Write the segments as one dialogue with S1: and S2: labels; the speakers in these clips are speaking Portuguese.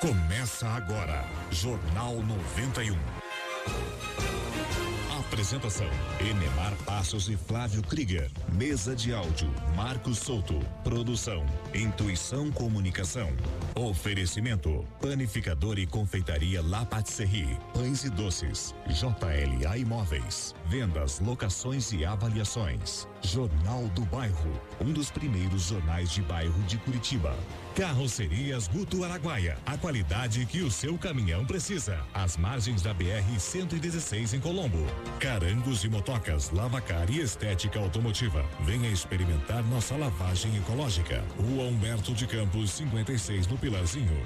S1: Começa agora, Jornal 91. Apresentação: Enemar Passos e Flávio Krieger. Mesa de áudio: Marcos Souto. Produção: Intuição Comunicação. Oferecimento: Panificador e Confeitaria La Patisserie. Pães e doces. JLA Imóveis. Vendas, locações e avaliações. Jornal do Bairro. Um dos primeiros jornais de bairro de Curitiba. Carrocerias Guto Araguaia. A qualidade que o seu caminhão precisa. Às margens da BR 116 em Colombo. Carangos e motocas, lavacar e estética automotiva. Venha experimentar nossa lavagem ecológica. Rua Humberto de Campos, 56 no Pilarzinho.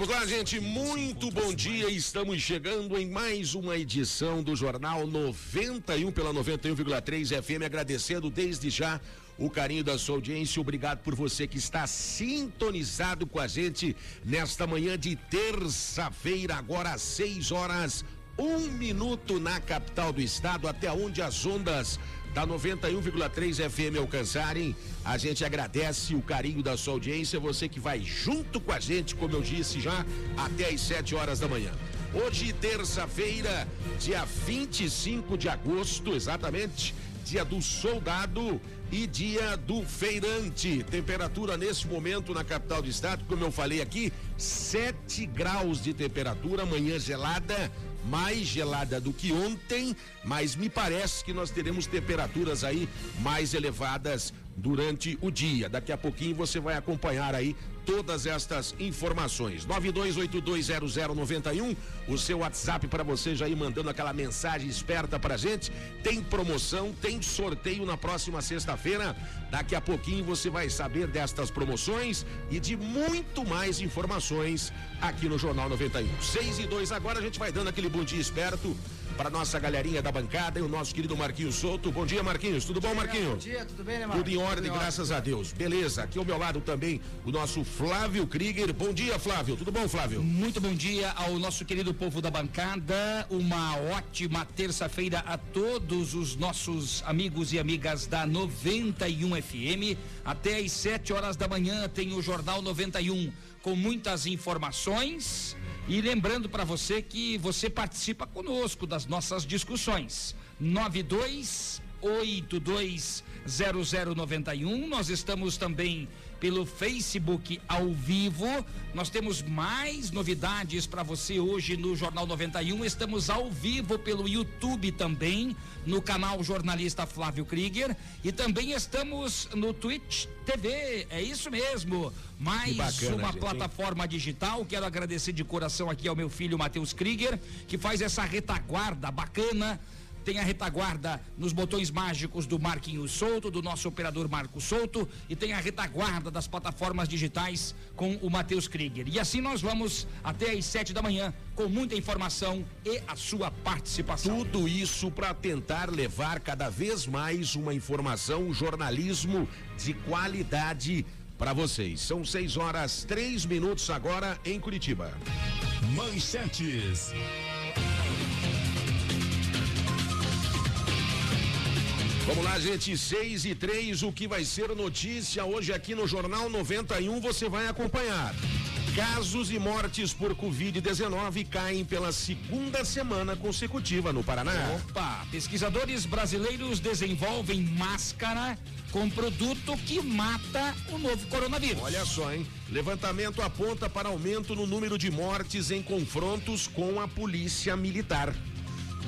S2: Vamos lá, gente. Muito bom dia. Estamos chegando em mais uma edição do Jornal 91 pela 91,3 FM. Agradecendo desde já o carinho da sua audiência. Obrigado por você que está sintonizado com a gente nesta manhã de terça-feira, agora às 6 horas, um minuto na capital do estado, até onde as ondas da 91,3 FM alcançarem. A gente agradece o carinho da sua audiência, você que vai junto com a gente, como eu disse já, até às 7 horas da manhã. Hoje, terça-feira, dia 25 de agosto, exatamente, dia do soldado e dia do feirante. Temperatura nesse momento na capital do estado, como eu falei aqui, 7 graus de temperatura, manhã gelada, mais gelada do que ontem, mas me parece que nós teremos temperaturas aí mais elevadas durante o dia. Daqui a pouquinho você vai acompanhar aí todas estas informações. 92820091, o seu WhatsApp para você já ir mandando aquela mensagem esperta pra gente. Tem promoção, tem sorteio na próxima sexta-feira. Daqui a pouquinho você vai saber destas promoções e de muito mais informações aqui no Jornal 91. 6 e 2 agora a gente vai dando aquele bom dia esperto para nossa galerinha da bancada e o nosso querido Marquinhos Souto. Bom dia, Marquinhos. Tudo bom, Marquinhos? Bom
S3: dia, tudo bem, né,
S2: Marcos? Tudo em ordem, tudo em graças ordem. a Deus. Beleza. Aqui ao meu lado também o nosso Flávio Krieger. Bom dia, Flávio. Tudo bom, Flávio?
S4: Muito bom dia ao nosso querido povo da bancada. Uma ótima terça-feira a todos os nossos amigos e amigas da 91 FM. Até às 7 horas da manhã tem o Jornal 91 com muitas informações e lembrando para você que você participa conosco das nossas discussões. 92 820091. Nós estamos também pelo Facebook ao vivo. Nós temos mais novidades para você hoje no Jornal 91. Estamos ao vivo pelo YouTube também, no canal Jornalista Flávio Krieger. E também estamos no Twitch TV. É isso mesmo. Mais bacana, uma gente, plataforma hein? digital. Quero agradecer de coração aqui ao meu filho Matheus Krieger, que faz essa retaguarda bacana tem a retaguarda nos botões mágicos do Marquinhos Souto, do nosso operador Marco Souto, e tem a retaguarda das plataformas digitais com o Matheus Krieger. E assim nós vamos até às sete da manhã com muita informação e a sua participação.
S2: Tudo isso para tentar levar cada vez mais uma informação, um jornalismo de qualidade para vocês. São seis horas, três minutos agora em Curitiba.
S1: Manchetes.
S2: Vamos lá, gente, 6 e 3, o que vai ser notícia hoje aqui no Jornal 91, você vai acompanhar. Casos e mortes por Covid-19 caem pela segunda semana consecutiva no Paraná.
S4: Opa! Pesquisadores brasileiros desenvolvem máscara com produto que mata o novo coronavírus.
S2: Olha só, hein? Levantamento aponta para aumento no número de mortes em confrontos com a polícia militar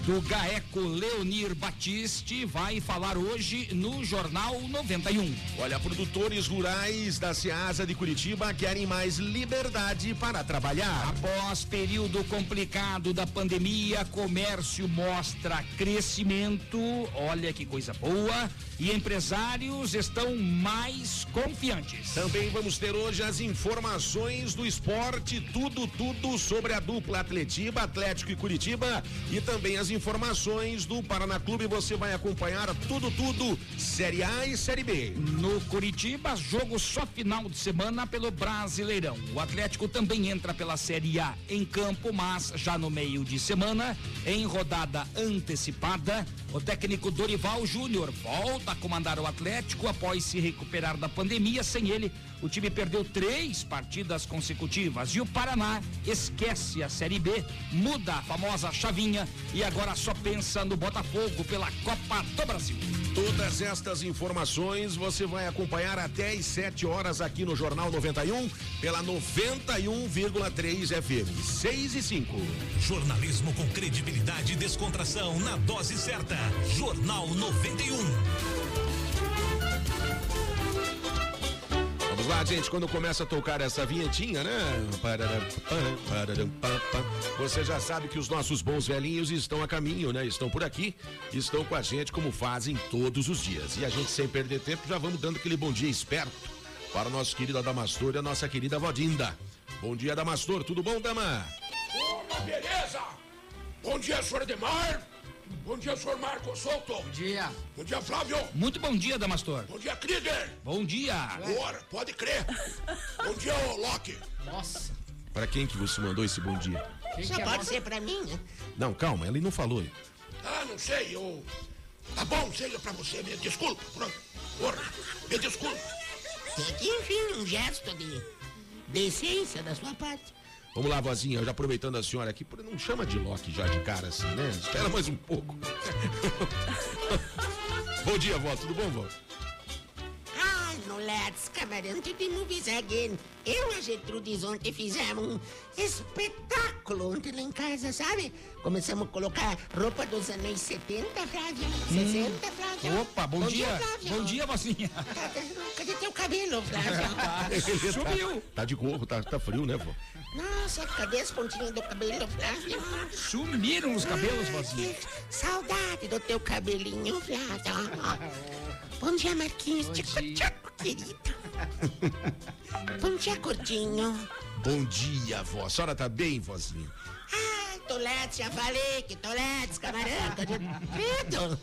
S4: do GAECO Leonir Batiste vai falar hoje no Jornal 91.
S2: Olha, produtores rurais da Ceasa de Curitiba querem mais liberdade para trabalhar.
S4: Após período complicado da pandemia, comércio mostra crescimento. Olha que coisa boa e empresários estão mais confiantes.
S2: Também vamos ter hoje as informações do esporte, tudo, tudo sobre a dupla Atletiba, Atlético e Curitiba e também as informações do Paraná Clube, você vai acompanhar tudo, tudo, Série A e Série B.
S4: No Curitiba, jogo só final de semana pelo Brasileirão. O Atlético também entra pela Série A em campo, mas já no meio de semana, em rodada antecipada, o técnico Dorival Júnior volta a comandar o Atlético após se recuperar da pandemia. Sem ele, o time perdeu três partidas consecutivas e o Paraná esquece a Série B, muda a famosa chavinha e agora só pensa no Botafogo pela Copa do Brasil.
S2: Todas estas informações você vai acompanhar até às 7 horas aqui no Jornal 91 pela 91,3 FM. 6 e 5.
S1: Jornalismo com credibilidade e descontração na dose certa. Jornal 91.
S2: Vamos lá, gente, quando começa a tocar essa vinhetinha, né? Você já sabe que os nossos bons velhinhos estão a caminho, né? Estão por aqui, estão com a gente como fazem todos os dias. E a gente, sem perder tempo, já vamos dando aquele bom dia esperto para o nosso querido Adamastor e a nossa querida Vodinda. Bom dia, Adamastor. Tudo bom, Dama?
S3: Uma beleza! Bom dia, senhor Edmar! Bom dia, senhor Marcos Souto.
S4: Bom dia.
S3: Bom dia, Flávio.
S4: Muito bom dia, Damastor.
S3: Bom dia, Krieger.
S4: Bom dia.
S3: Bora, pode crer. bom dia, ô Loki.
S5: Nossa.
S2: Para quem que você mandou esse bom dia?
S5: Quem
S6: Só
S5: que é
S6: pode ser pra mim, né?
S2: Não, calma, ele não falou.
S3: Ah, não sei, eu... Tá bom, seja pra você, me desculpa. Pronto. Porra, me desculpa.
S6: Tem que, enfim, um gesto de decência da sua parte.
S2: Vamos lá, vozinha, já aproveitando a senhora aqui, não chama de Loki já de cara assim, né? Espera mais um pouco. bom dia, vó, tudo bom, vó?
S6: Let's Camarão TV Movies Again. Eu e a Gertrudes ontem fizemos um espetáculo ontem lá em casa, sabe? Começamos a colocar roupa dos anos 70, Flávio. 60, Flávio.
S4: Opa, bom, dia.
S6: Flávio.
S4: Bom dia, vozinha.
S6: Cadê, cadê teu cabelo, Flávio?
S2: Ele
S4: Sumiu.
S2: Tá, tá de gorro, tá, tá frio, né, vó?
S6: Nossa, cadê as pontinhas do cabelo, Flávio?
S4: Sumiram os cabelos,
S6: Ai,
S4: vozinha.
S6: que saudade do teu cabelinho, Flávio. Bom dia, Marquinhos. Tchico,
S4: dia.
S6: tchico, querido. Bom dia, Gordinho.
S2: Bom dia, vó. A senhora tá bem, vozinha?
S6: Ai, Toletes, já falei que Toletes, camarão, tá de credo.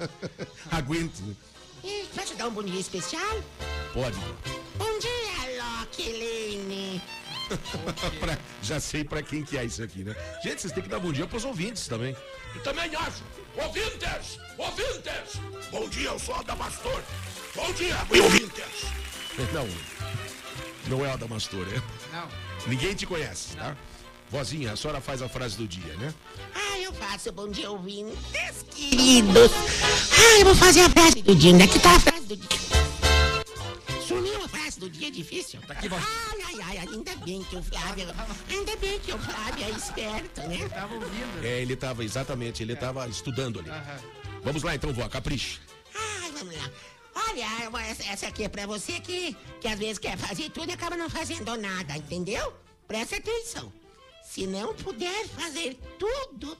S2: Aguente.
S6: E posso dar um bom dia especial?
S2: Pode.
S6: Bom dia, Loki Lane.
S2: Pra- já sei pra quem que é isso aqui, né? Gente, vocês têm que dar bom dia pros ouvintes também.
S3: E também acho. Ouvintes! Ouvintes! Bom dia, eu sou Adamastor. Bom dia, ouvintes!
S2: Não, não é Adamastor, é?
S5: Não.
S2: Ninguém te conhece, tá? Vozinha, a senhora faz a frase do dia, né?
S6: Ah, eu faço bom dia, ouvintes queridos. Ah, eu vou fazer a frase do dia. Onde é que tá a frase do dia? Dia, difícil. Tá
S4: aqui, vó.
S6: Ai, ai, ai, ainda bem que o Flávio... Ainda bem que o Flávio é esperto, né?
S5: Tava ouvindo.
S2: É, ele tava, exatamente, ele tava estudando ali.
S5: Aham.
S2: Vamos lá então, vó, capricha.
S6: Ai, vamos lá. Olha, essa aqui é pra você que, que às vezes quer fazer tudo e acaba não fazendo nada, entendeu? Presta atenção. Se não puder fazer tudo,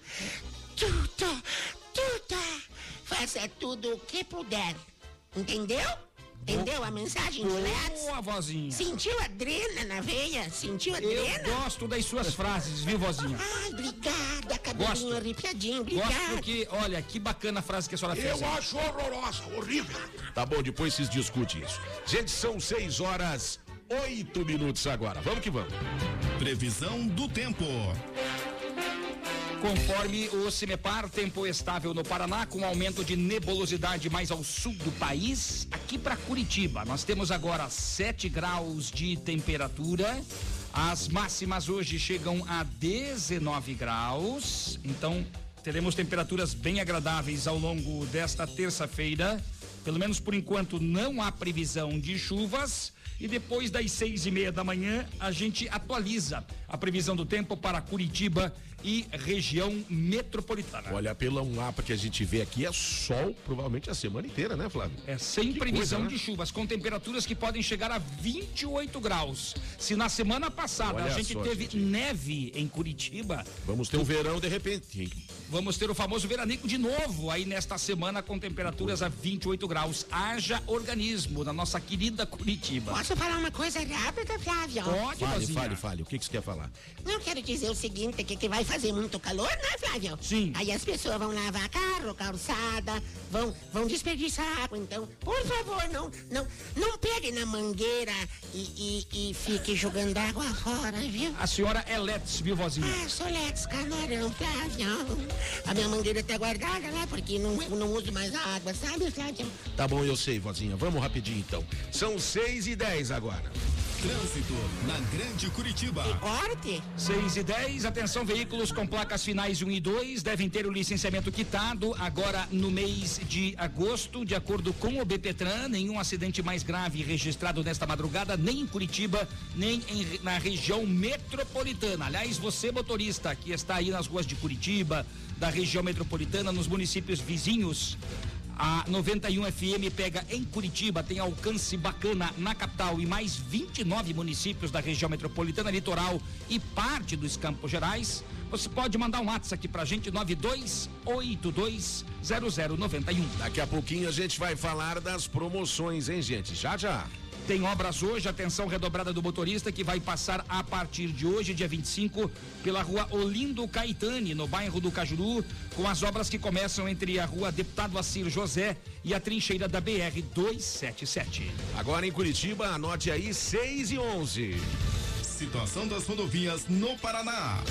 S6: tudo, tudo, faça tudo o que puder. Entendeu? Entendeu a mensagem do Let's?
S4: Boa, vozinha.
S6: Sentiu a drena na veia? Sentiu a
S4: Eu
S6: drena?
S4: gosto das suas frases, viu, vozinha?
S6: Ai, obrigada, cabelinho
S4: Gosto.
S6: arrepiadinho,
S4: Gosto
S6: obrigada.
S4: porque, olha, que bacana a frase que a senhora fez.
S3: Eu acho horrorosa, horrível.
S2: Tá bom, depois vocês discutem isso. Gente, são 6 horas, 8 minutos agora. Vamos que vamos.
S1: Previsão do tempo.
S4: Conforme o CIMEPAR, tempo estável no Paraná, com aumento de nebulosidade mais ao sul do país. Aqui para Curitiba, nós temos agora 7 graus de temperatura. As máximas hoje chegam a 19 graus. Então, teremos temperaturas bem agradáveis ao longo desta terça-feira. Pelo menos por enquanto, não há previsão de chuvas. E depois das seis e meia da manhã, a gente atualiza a previsão do tempo para Curitiba e região metropolitana.
S2: Olha, pelo mapa que a gente vê aqui, é sol provavelmente a semana inteira, né, Flávio?
S4: É sem
S2: Que
S4: previsão
S2: coisa, né?
S4: de chuvas, com temperaturas que podem chegar a 28 graus. Se na semana passada
S2: Olha
S4: a gente
S2: só,
S4: teve
S2: gente.
S4: neve em Curitiba,
S2: Vamos ter um verão de repente. hein?
S4: vamos ter o famoso veranico de novo aí nesta semana com temperaturas a 28 graus. Haja organismo na nossa querida Curitiba.
S6: Posso falar uma coisa rápida, Flávio?
S4: Pode,
S2: Fale, fale, fale. O que, que você quer falar? falar.
S6: Não quero dizer o seguinte, que, que vai fazer muito calor, né, Flávio?
S4: Sim.
S6: Aí as pessoas vão lavar carro, calçada, vão, vão desperdiçar água. Então, por favor, não, não, não pegue na mangueira e, e, e fique jogando água fora, viu?
S4: A senhora é Let's, viu, vozinha?
S6: Ah, sou Lex Camarão, Flávio. A minha mangueira tá guardada lá, porque não, eu não uso mais a água, sabe, Flávio?
S2: Tá bom, eu sei, vozinha. Vamos rapidinho então. São 6 e 10 agora.
S1: Trânsito na Grande Curitiba.
S6: Corte?
S4: 6 e 10, atenção, veículos com placas finais 1 e 2 devem ter o licenciamento quitado agora no mês de agosto, de acordo com o BPTran. Nenhum acidente mais grave registrado nesta madrugada, nem em Curitiba, nem em- na região metropolitana. Aliás, você, motorista, que está aí nas ruas de Curitiba, da região metropolitana, nos municípios vizinhos. A 91 FM pega em Curitiba, tem alcance bacana na capital e mais 29 municípios da região metropolitana, litoral e parte dos Campos Gerais. Você pode mandar um WhatsApp aqui pra gente, 92820091.
S2: Daqui a pouquinho a gente vai falar das promoções, hein, gente? Já já.
S4: Tem obras hoje, atenção redobrada do motorista que vai passar a partir de hoje, dia 25, pela rua Olindo Caetani, no bairro do Cajuru, com as obras que começam entre a rua Deputado Assir José e a trincheira da BR 277.
S2: Agora em Curitiba, anote aí 6 e 11.
S1: Situação das rodovias no Paraná.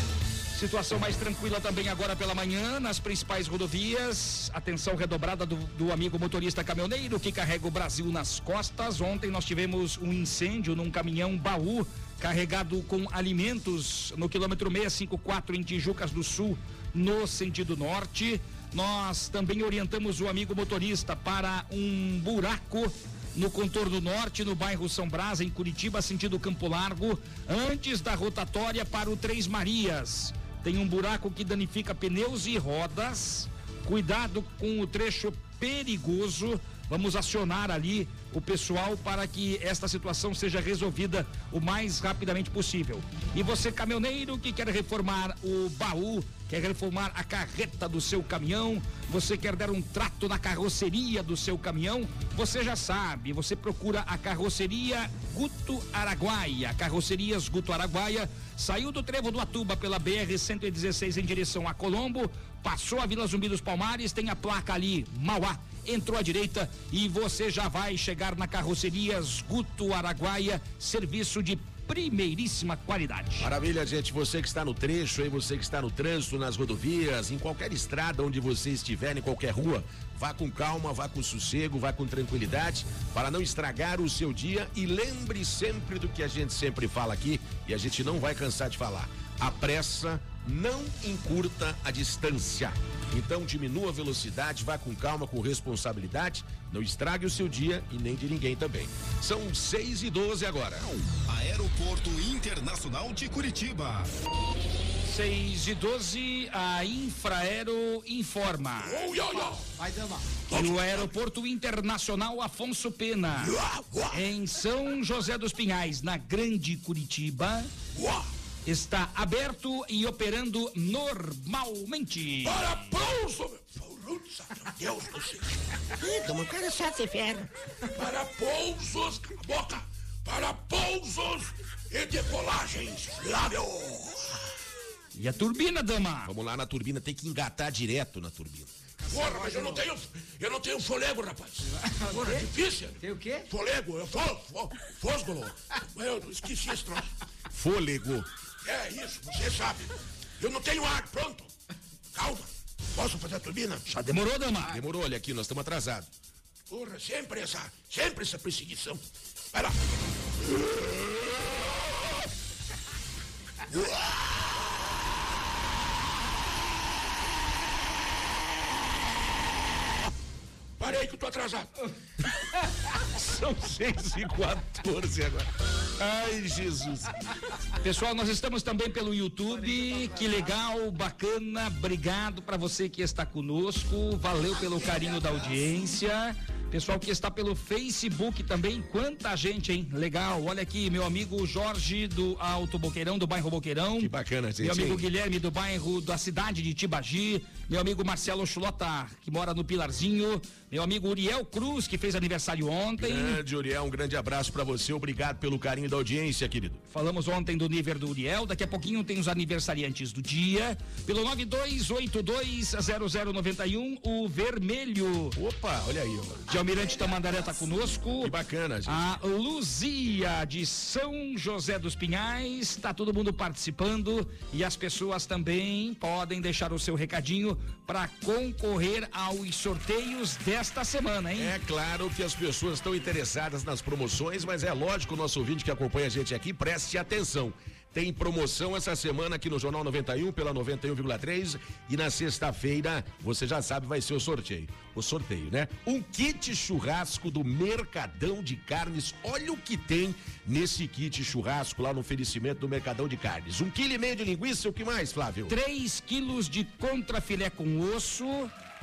S4: Situação mais tranquila também agora pela manhã nas principais rodovias. Atenção redobrada do, do amigo motorista caminhoneiro que carrega o Brasil nas costas. Ontem nós tivemos um incêndio num caminhão baú carregado com alimentos no quilômetro 654 em Tijucas do Sul, no sentido norte. Nós também orientamos o amigo motorista para um buraco no contorno norte, no bairro São Brás, em Curitiba, sentido Campo Largo, antes da rotatória para o Três Marias. Tem um buraco que danifica pneus e rodas. Cuidado com o trecho perigoso. Vamos acionar ali o pessoal para que esta situação seja resolvida o mais rapidamente possível. E você, caminhoneiro que quer reformar o baú, quer reformar a carreta do seu caminhão, você quer dar um trato na carroceria do seu caminhão, você já sabe, você procura a carroceria Guto Araguaia. Carrocerias Guto Araguaia saiu do trevo do Atuba pela BR 116 em direção a Colombo, passou a Vila Zumbi dos Palmares, tem a placa ali, Mauá entrou à direita e você já vai chegar na carrocerias Guto Araguaia, serviço de primeiríssima qualidade.
S2: Maravilha, gente. Você que está no trecho, aí você que está no trânsito, nas rodovias, em qualquer estrada onde você estiver, em qualquer rua, vá com calma, vá com sossego, vá com tranquilidade, para não estragar o seu dia e lembre sempre do que a gente sempre fala aqui e a gente não vai cansar de falar. A pressa não encurta a distância. Então diminua a velocidade, vá com calma, com responsabilidade, não estrague o seu dia e nem de ninguém também. São 6 e 12 agora.
S1: Aeroporto Internacional de Curitiba.
S4: 6 e 12, a Infraero informa.
S3: Oh, ia, ia.
S5: Vai, dama.
S4: que o Aeroporto Internacional Afonso Pena, em São José dos Pinhais, na Grande Curitiba. Está aberto e operando normalmente.
S3: Para pouso, meu. Putz, meu Deus do céu.
S6: Como o cara só se ferra.
S3: Para pousos, cala a boca. Para pousos e decolagens, Flávio.
S4: E a turbina, dama?
S2: Vamos lá na turbina, tem que engatar direto na turbina.
S3: Porra, mas eu não tenho, eu não tenho folego, rapaz. Porra, é difícil.
S5: Tem o quê?
S3: Folego, eu fósgolo. Mas eu esqueci esse troço.
S2: Fôlego.
S3: É isso, você sabe. Eu não tenho ar, pronto. Calma. Posso fazer a turbina?
S4: Já demorou, dama?
S2: Demorou, olha aqui, nós estamos atrasados.
S3: Porra, sempre essa, sempre essa perseguição. Vai lá. Parei que eu tô atrasado.
S2: São 6 e 14 agora. Ai, Jesus.
S4: Pessoal, nós estamos também pelo YouTube. Que legal, bacana. Obrigado para você que está conosco. Valeu pelo carinho da audiência. Pessoal que está pelo Facebook também, quanta gente, hein? Legal. Olha aqui, meu amigo Jorge do Alto Boqueirão, do bairro Boqueirão.
S2: Que bacana, gente.
S4: Meu amigo Guilherme do bairro da cidade de Tibagi. Meu amigo Marcelo Chulota, que mora no Pilarzinho. Meu amigo Uriel Cruz, que fez aniversário ontem.
S2: Grande Uriel, um grande abraço para você. Obrigado pelo carinho da audiência, querido.
S4: Falamos ontem do nível do Uriel. Daqui a pouquinho tem os aniversariantes do dia. Pelo 92820091, o vermelho.
S2: Opa, olha aí, mano.
S4: De Almirante Tamandaré tá conosco.
S2: Que bacana, gente.
S4: A Luzia de São José dos Pinhais, tá todo mundo participando e as pessoas também podem deixar o seu recadinho para concorrer aos sorteios desta semana, hein?
S2: É claro que as pessoas estão interessadas nas promoções, mas é lógico o nosso ouvinte que acompanha a gente aqui, preste atenção. Tem promoção essa semana aqui no Jornal 91 pela 91,3 e na sexta-feira, você já sabe, vai ser o sorteio. O sorteio, né? Um kit churrasco do Mercadão de Carnes. Olha o que tem nesse kit churrasco lá no oferecimento do Mercadão de Carnes. Um quilo e meio de linguiça, o que mais, Flávio?
S4: 3 quilos de contrafilé com osso,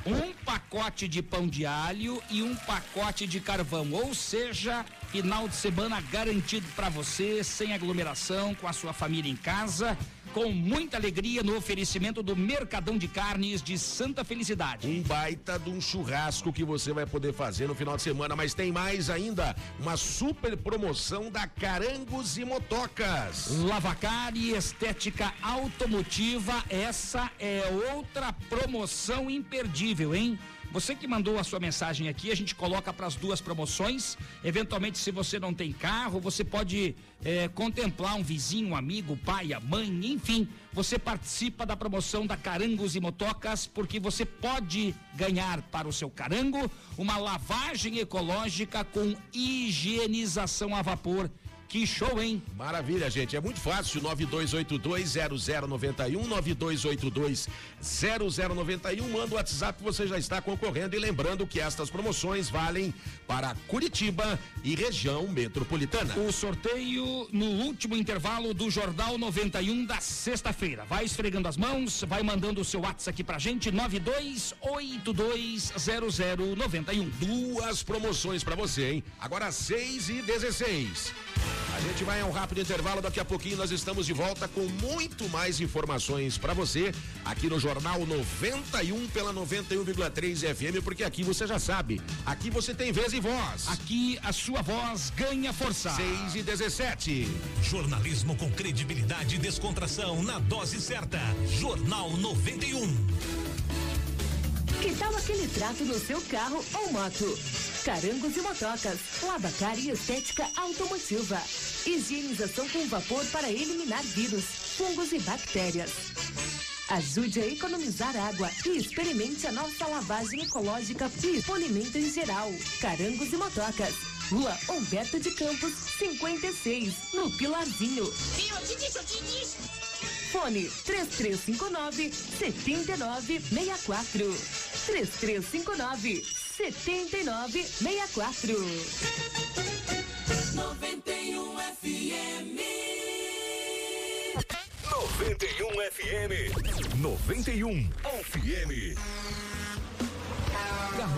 S4: um pacote de pão de alho e um pacote de carvão. Ou seja, final de semana garantido para você, sem aglomeração, com a sua família em casa, com muita alegria no oferecimento do Mercadão de Carnes de Santa Felicidade.
S2: Um baita de um churrasco que você vai poder fazer no final de semana, mas tem mais ainda, uma super promoção da Carangos e Motocas.
S4: Lavacar e Estética Automotiva, essa é outra promoção imperdível, hein? Você que mandou a sua mensagem aqui, a gente coloca para as duas promoções. Eventualmente, se você não tem carro, você pode é, contemplar um vizinho, um amigo, pai, a mãe, enfim. Você participa da promoção da Carangos e Motocas, porque você pode ganhar para o seu carango uma lavagem ecológica com higienização a vapor que show, hein?
S2: Maravilha, gente. É muito fácil. 92820091, 92820091. Manda o WhatsApp, você já está concorrendo. E lembrando que estas promoções valem para Curitiba e região metropolitana.
S4: O sorteio no último intervalo do Jornal 91 da sexta-feira. Vai esfregando as mãos, vai mandando o seu WhatsApp aqui pra gente, 92820091.
S2: Duas promoções para você, hein? Agora 6 e 16. A gente vai a um rápido intervalo, daqui a pouquinho nós estamos de volta com muito mais informações para você aqui no Jornal 91 pela 91,3 FM, porque aqui você já sabe, aqui você tem vez e voz.
S4: Aqui a sua voz ganha força.
S2: 6 e 17.
S1: Jornalismo com credibilidade e descontração na dose certa. Jornal 91.
S5: Que tal aquele trato no seu carro ou moto? Carangos e motocas, lavacar e estética automotiva. Higienização com vapor para eliminar vírus, fungos e bactérias. Ajude a economizar água e experimente a nossa lavagem ecológica e polimento em geral. Carangos e motocas. Rua Humberto de Campos, 56, no Pilarzinho. Fone 3359 7964. 3359 7964.
S7: 91 FM.
S1: 91 FM. 91 FM.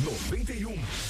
S1: 91.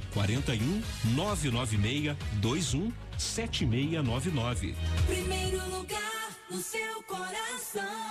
S8: 41 996 21 7699.
S7: Primeiro lugar no seu coração.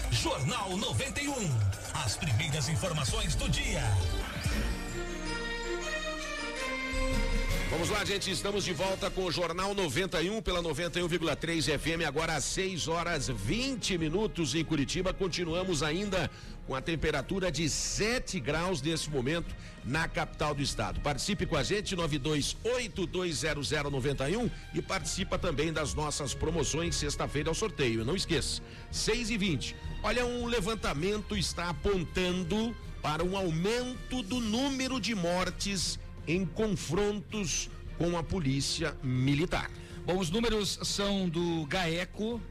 S1: Jornal 91. As primeiras informações do dia.
S2: Vamos lá, gente, estamos de volta com o Jornal 91 pela 91,3 FM, agora às 6 horas 20 minutos em Curitiba. Continuamos ainda com a temperatura de 7 graus nesse momento na capital do estado. Participe com a gente, 92820091 e participa também das nossas promoções sexta-feira ao sorteio. Não esqueça, 6 e 20 Olha, um levantamento está apontando para um aumento do número de mortes em confrontos com a polícia militar.
S4: Bom, os números são do GAECO.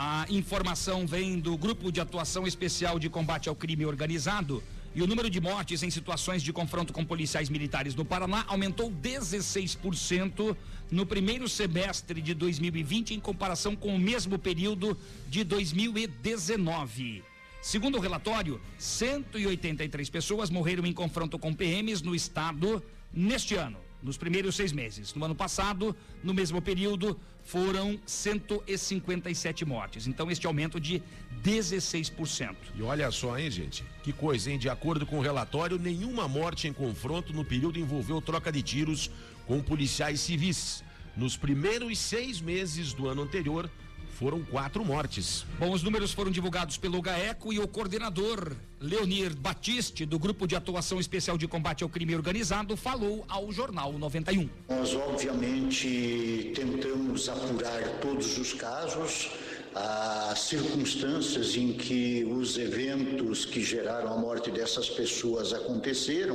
S4: A informação vem do Grupo de Atuação Especial de Combate ao Crime Organizado. E o número de mortes em situações de confronto com policiais militares no Paraná aumentou 16% no primeiro semestre de 2020 em comparação com o mesmo período de 2019. Segundo o relatório, 183 pessoas morreram em confronto com PMs no estado neste ano, nos primeiros seis meses. No ano passado, no mesmo período, foram 157 mortes. Então, este aumento de 16%.
S2: E olha só, hein, gente? Que coisa, hein? De acordo com o relatório, nenhuma morte em confronto no período envolveu troca de tiros com policiais civis. Nos primeiros seis meses do ano anterior, foram quatro mortes.
S4: Bom, os números foram divulgados pelo GAECO e o coordenador Leonir Batiste, do Grupo de Atuação Especial de Combate ao Crime Organizado, falou ao Jornal 91.
S9: Nós, obviamente, tentamos apurar todos os casos, as circunstâncias em que os eventos que geraram a morte dessas pessoas aconteceram.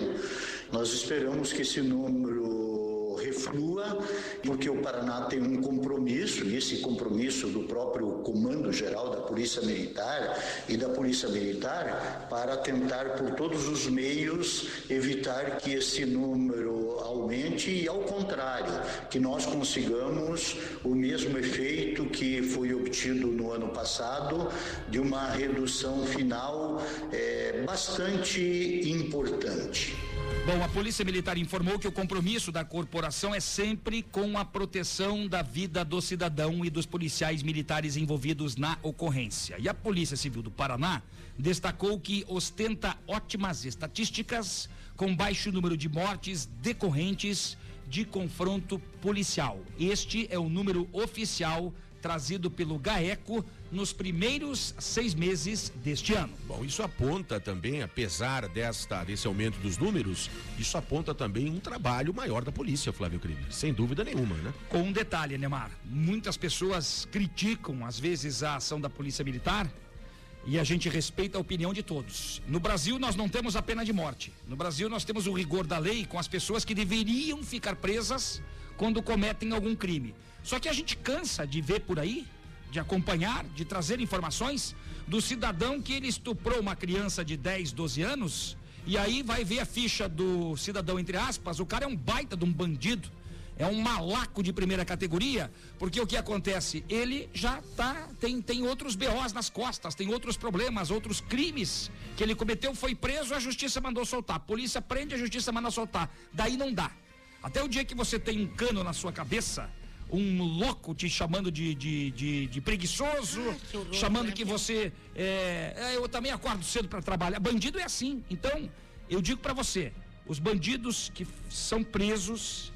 S9: Nós esperamos que esse número reflua, porque o Paraná tem um compromisso, e esse compromisso do próprio Comando Geral da Polícia Militar e da Polícia Militar, para tentar por todos os meios evitar que esse número aumente e, ao contrário, que nós consigamos o mesmo efeito que foi obtido no ano passado, de uma redução final é, bastante importante.
S4: Bom, a Polícia Militar informou que o compromisso da corporação é sempre com a proteção da vida do cidadão e dos policiais militares envolvidos na ocorrência. E a Polícia Civil do Paraná destacou que ostenta ótimas estatísticas com baixo número de mortes decorrentes de confronto policial. Este é o número oficial trazido pelo GAECO nos primeiros seis meses deste ano.
S2: Bom, isso aponta também, apesar desta desse aumento dos números, isso aponta também um trabalho maior da polícia, Flávio Crime, sem dúvida nenhuma, né?
S4: Com um detalhe, Neymar, muitas pessoas criticam às vezes a ação da polícia militar e a gente respeita a opinião de todos. No Brasil nós não temos a pena de morte. No Brasil nós temos o rigor da lei com as pessoas que deveriam ficar presas quando cometem algum crime. Só que a gente cansa de ver por aí, de acompanhar, de trazer informações do cidadão que ele estuprou uma criança de 10, 12 anos, e aí vai ver a ficha do cidadão, entre aspas, o cara é um baita de um bandido, é um malaco de primeira categoria, porque o que acontece? Ele já tá, tem, tem outros BOs nas costas, tem outros problemas, outros crimes que ele cometeu, foi preso, a justiça mandou soltar. A polícia prende, a justiça manda soltar. Daí não dá. Até o dia que você tem um cano na sua cabeça, um louco te chamando de, de, de, de preguiçoso,
S6: Ah, que horror,
S4: chamando
S6: né,
S4: que
S6: meu?
S4: você. É, é, eu também acordo cedo para trabalhar. Bandido é assim. Então, eu digo para você: os bandidos que são presos,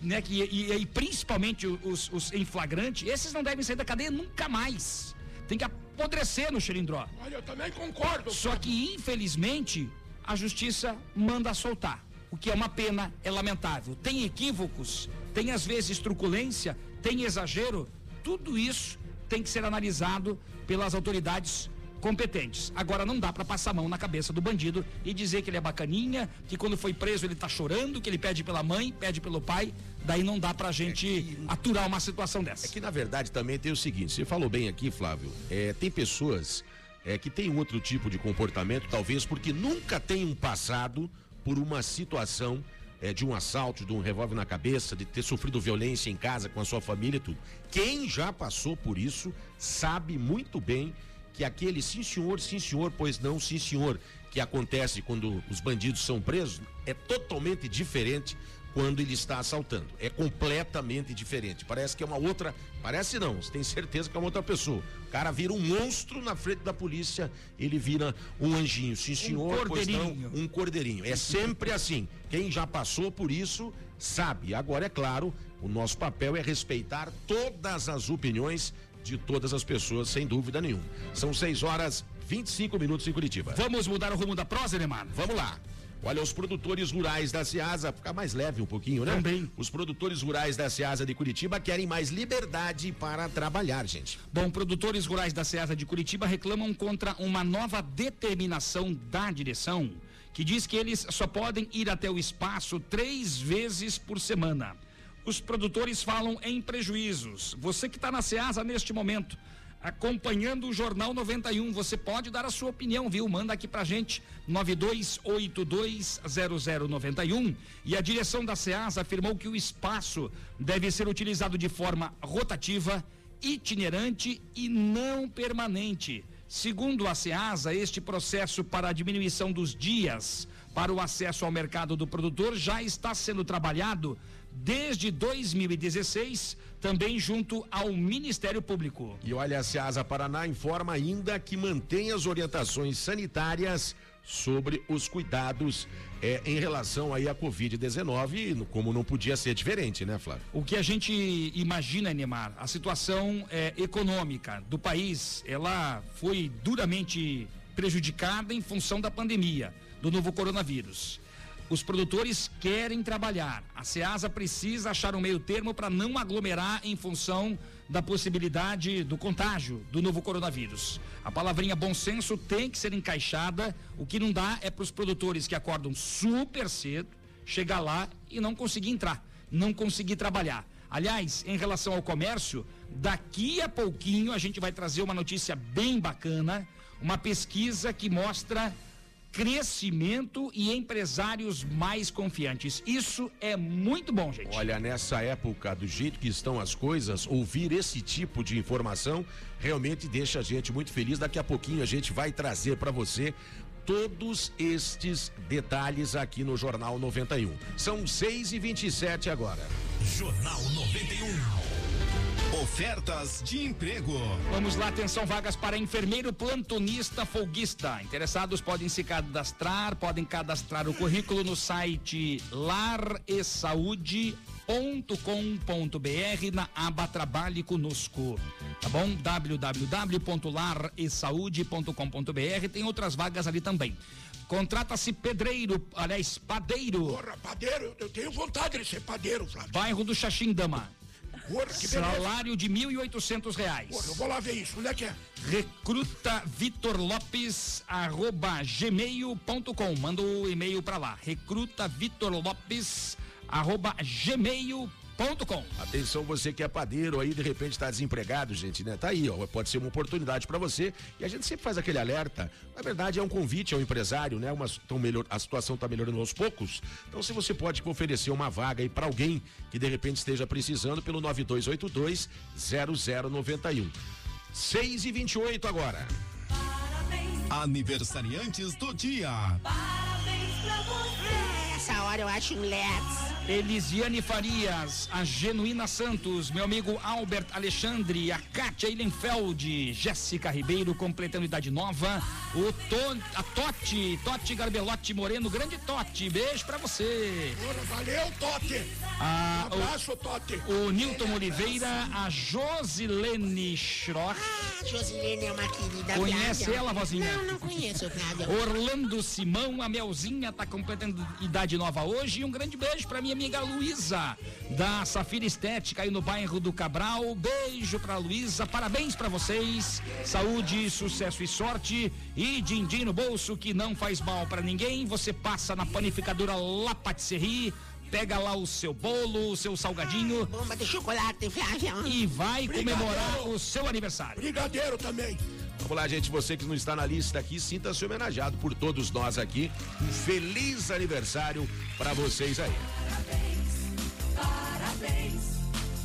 S4: né, que, e, e principalmente os, os em flagrante, esses não devem sair da cadeia nunca mais. Tem que apodrecer no xilindró.
S3: Olha, eu também concordo.
S4: Só que, infelizmente, a justiça manda soltar. O que é uma pena, é lamentável. Tem equívocos, tem às vezes truculência, tem exagero. Tudo isso tem que ser analisado pelas autoridades competentes. Agora não dá para passar a mão na cabeça do bandido e dizer que ele é bacaninha, que quando foi preso ele tá chorando, que ele pede pela mãe, pede pelo pai. Daí não dá pra gente é que, aturar uma situação dessa.
S2: É que na verdade também tem o seguinte, você falou bem aqui, Flávio, é, tem pessoas é, que têm outro tipo de comportamento, talvez porque nunca tenham passado por uma situação é, de um assalto, de um revólver na cabeça, de ter sofrido violência em casa com a sua família e tudo. Quem já passou por isso sabe muito bem que aquele sim senhor, sim senhor, pois não, sim senhor, que acontece quando os bandidos são presos, é totalmente diferente quando ele está assaltando. É completamente diferente. Parece que é uma outra. Parece não, você tem certeza que é uma outra pessoa. O cara vira um monstro na frente da polícia, ele vira um anjinho. Sim, senhor, um pois não, um cordeirinho. É sempre assim. Quem já passou por isso sabe. Agora, é claro, o nosso papel é respeitar todas as opiniões de todas as pessoas, sem dúvida nenhuma. São 6 horas 25 minutos em Curitiba.
S4: Vamos mudar o rumo da prosa, Neymar?
S2: Vamos lá. Olha, os produtores rurais da Ceasa, ficar mais leve um pouquinho, né?
S4: Também.
S2: Os produtores rurais da Ceasa de Curitiba querem mais liberdade para trabalhar, gente.
S4: Bom, produtores rurais da Ceasa de Curitiba reclamam contra uma nova determinação da direção que diz que eles só podem ir até o espaço três vezes por semana. Os produtores falam em prejuízos. Você que está na Ceasa neste momento, acompanhando o Jornal 91. Você pode dar a sua opinião, viu? Manda aqui pra gente 92820091 e a direção da SEAS afirmou que o espaço deve ser utilizado de forma rotativa, itinerante e não permanente. Segundo a SEASA, este processo para a diminuição dos dias para o acesso ao mercado do produtor já está sendo trabalhado desde 2016, também junto ao Ministério Público.
S2: E olha, a Ceasa Paraná informa ainda que mantém as orientações sanitárias sobre os cuidados é, em relação aí à Covid-19, como não podia ser diferente, né, Flávio?
S4: O que a gente imagina, Neymar, a situação é, econômica do país, ela foi duramente prejudicada em função da pandemia, do novo coronavírus. Os produtores querem trabalhar. A SEASA precisa achar um meio termo para não aglomerar em função da possibilidade do contágio do novo coronavírus. A palavrinha bom senso tem que ser encaixada. O que não dá é para os produtores que acordam super cedo, chegar lá e não conseguir entrar, não conseguir trabalhar. Aliás, em relação ao comércio, daqui a pouquinho a gente vai trazer uma notícia bem bacana, uma pesquisa que mostra crescimento e empresários mais confiantes. Isso é muito bom, gente.
S2: Olha, nessa época, do jeito que estão as coisas, ouvir esse tipo de informação realmente deixa a gente muito feliz. Daqui a pouquinho a gente vai trazer para você todos estes detalhes aqui no Jornal 91. São 6 e 27 agora.
S1: Jornal 91. Ofertas de emprego.
S4: Vamos lá, atenção, vagas para enfermeiro plantonista folguista. Interessados podem se cadastrar, podem cadastrar o currículo no site laresaude.com.br na aba Trabalhe Conosco. Tá bom? www.laresaude.com.br tem outras vagas ali também. Contrata-se pedreiro, aliás, padeiro.
S3: Porra, padeiro, eu tenho vontade de ser padeiro, Flávio.
S4: Bairro do Xaxindama.
S3: Porra,
S4: Salário de mil e oitocentos reais.
S3: Porra, eu vou lá ver isso. Onde é que é?
S4: Recruta Vitor Lopes, arroba gmail.com. Manda o e-mail pra lá. Recruta Vitor Lopes, arroba gmail.com.
S2: Atenção, você que é padeiro aí, de repente está desempregado, gente, né? Tá aí, ó. Pode ser uma oportunidade para você. E a gente sempre faz aquele alerta. Na verdade, é um convite ao empresário, né? Uma, tão melhor, a situação está melhorando aos poucos. Então, se você pode oferecer uma vaga aí para alguém que de repente esteja precisando, pelo 9282 0091. 6 e 28 agora.
S1: Aniversariantes do dia.
S7: Parabéns pra você.
S6: Essa hora eu acho let's.
S4: Elisiane Farias, a Genuína Santos, meu amigo Albert Alexandre, a Kátia Eilenfeld, Jéssica Ribeiro, completando idade nova, o to, a Totti, Totti Garbelotti Moreno, grande Totti, beijo pra você.
S3: Valeu, Totti.
S4: Ah,
S3: um abraço,
S4: o,
S3: Totti.
S4: O Nilton Oliveira, a Josilene Schrock.
S6: Ah, Josilene é uma querida.
S4: Conhece
S6: Flávia.
S4: ela, vozinha?
S6: Não, não conheço, Flávia.
S4: Orlando Simão, a Melzinha tá completando idade nova hoje. E um grande beijo pra minha amiga Luísa, da Safira Estética aí no bairro do Cabral. Beijo pra Luísa, parabéns pra vocês. Saúde, sucesso e sorte. E din-din no bolso que não faz mal pra ninguém. Você passa na panificadora La Patisserie. Pega lá o seu bolo, o seu salgadinho.
S6: Bomba de chocolate, Flávia.
S4: E vai
S3: Brigadeiro.
S4: comemorar o seu aniversário.
S3: Brigadeiro também.
S2: Vamos lá, gente. Você que não está na lista aqui, sinta-se homenageado por todos nós aqui. Um feliz aniversário para vocês aí.
S7: Parabéns,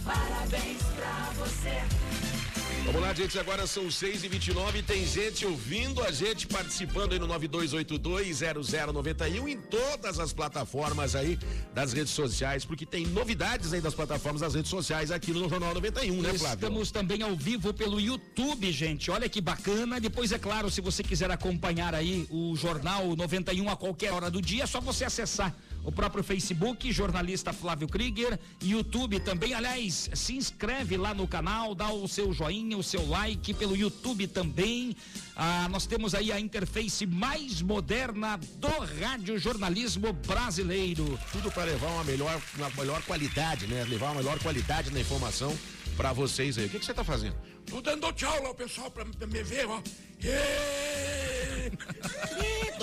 S7: parabéns pra você.
S2: Vamos lá, gente. Agora são 6 e 29 Tem gente ouvindo a gente, participando aí no 92820091 em todas as plataformas aí das redes sociais, porque tem novidades aí das plataformas das redes sociais aqui no Jornal 91, né, Flávio?
S4: Estamos também ao vivo pelo YouTube, gente. Olha que bacana. Depois, é claro, se você quiser acompanhar aí o Jornal 91 a qualquer hora do dia, é só você acessar o próprio Facebook, jornalista Flávio Krieger, YouTube também. Aliás, se inscreve lá no canal, dá o seu joinha, o seu like pelo YouTube também. Ah, nós temos aí a interface mais moderna do rádio jornalismo brasileiro.
S2: Tudo para levar uma melhor, uma melhor qualidade, né? Levar uma melhor qualidade na informação para vocês aí. O que que você tá fazendo?
S3: Tô dando tchau lá, o pessoal, pra, pra me ver, ó.
S6: Credo,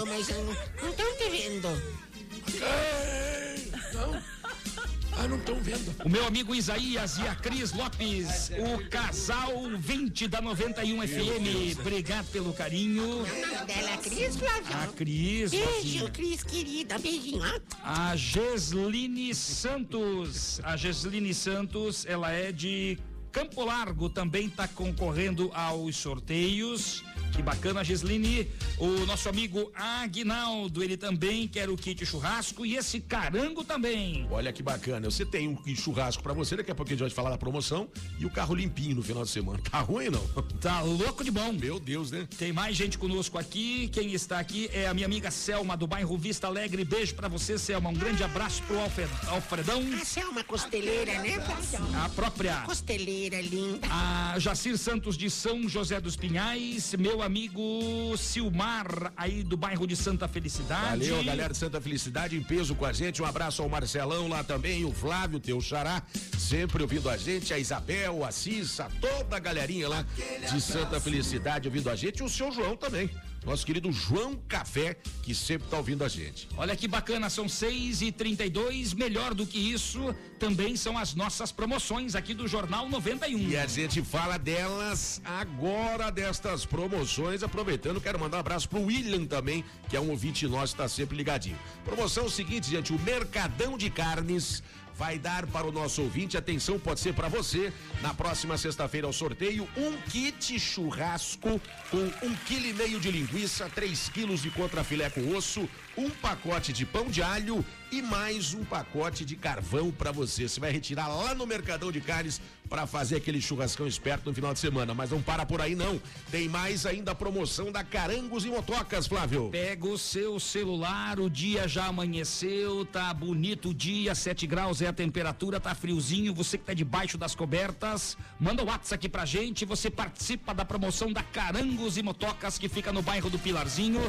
S6: mas eu não estão te vendo.
S3: Ê! Não. Ah, não estão vendo.
S4: O meu amigo Isaías e a Cris Lopes, o casal 20 da 91 FM. Obrigado pelo carinho.
S6: Dela é Cris, Flávia.
S4: A Cris,
S6: Beijo. Cris, querida. Beijinho,
S4: a Gesline Santos. A Gesline Santos, ela é de Campo Largo, também está concorrendo aos sorteios. Que bacana, Gesline. O nosso amigo Aguinaldo, ele também quer o kit churrasco e esse carango também.
S2: Olha que bacana. Você tem um churrasco para você, daqui a pouco a gente vai falar da promoção e o carro limpinho no final de semana. Tá ruim não?
S4: Tá louco de bom.
S2: Meu Deus, né?
S4: Tem mais gente conosco aqui. Quem está aqui é a minha amiga Selma do bairro Vista Alegre. Beijo pra você, Selma. Um grande abraço pro Alfred- Alfredão.
S6: Essa é uma costeleira, né, Flávia?
S4: A própria
S6: Costeleira linda.
S4: A Jacir Santos de São José dos Pinhais, meu amigo Silmar, aí do bairro de Santa Felicidade.
S2: Valeu, galera de Santa Felicidade em peso com a gente. Um abraço ao Marcelão lá também, o Flávio, teu xará, sempre ouvindo a gente, a Isabel, a Cissa, toda a galerinha lá de Santa Felicidade ouvindo a gente, e o seu João também. Nosso querido João Café, que sempre tá ouvindo a gente.
S4: Olha que bacana, são 6 e 32 Melhor do que isso, também são as nossas promoções aqui do Jornal 91.
S2: E a gente fala delas agora, destas promoções. Aproveitando, quero mandar um abraço pro William também, que é um ouvinte nosso, está sempre ligadinho. Promoção é seguinte, gente: o Mercadão de Carnes vai dar para o nosso ouvinte, atenção, pode ser para você, na próxima sexta-feira ao sorteio, um kit churrasco com um quilo e meio de linguiça, três quilos de contrafilé com osso, um pacote de pão de alho e mais um pacote de carvão para você. Você vai retirar lá no Mercadão de Carnes para fazer aquele churrascão esperto no final de semana. Mas não para por aí não. Tem mais ainda a promoção da Carangos e Motocas, Flávio.
S4: Pega o seu celular, o dia já amanheceu, tá bonito o dia, 7 graus é a temperatura, tá friozinho, você que tá debaixo das cobertas, manda o WhatsApp aqui pra gente, você participa da promoção da Carangos e Motocas que fica no bairro do Pilarzinho.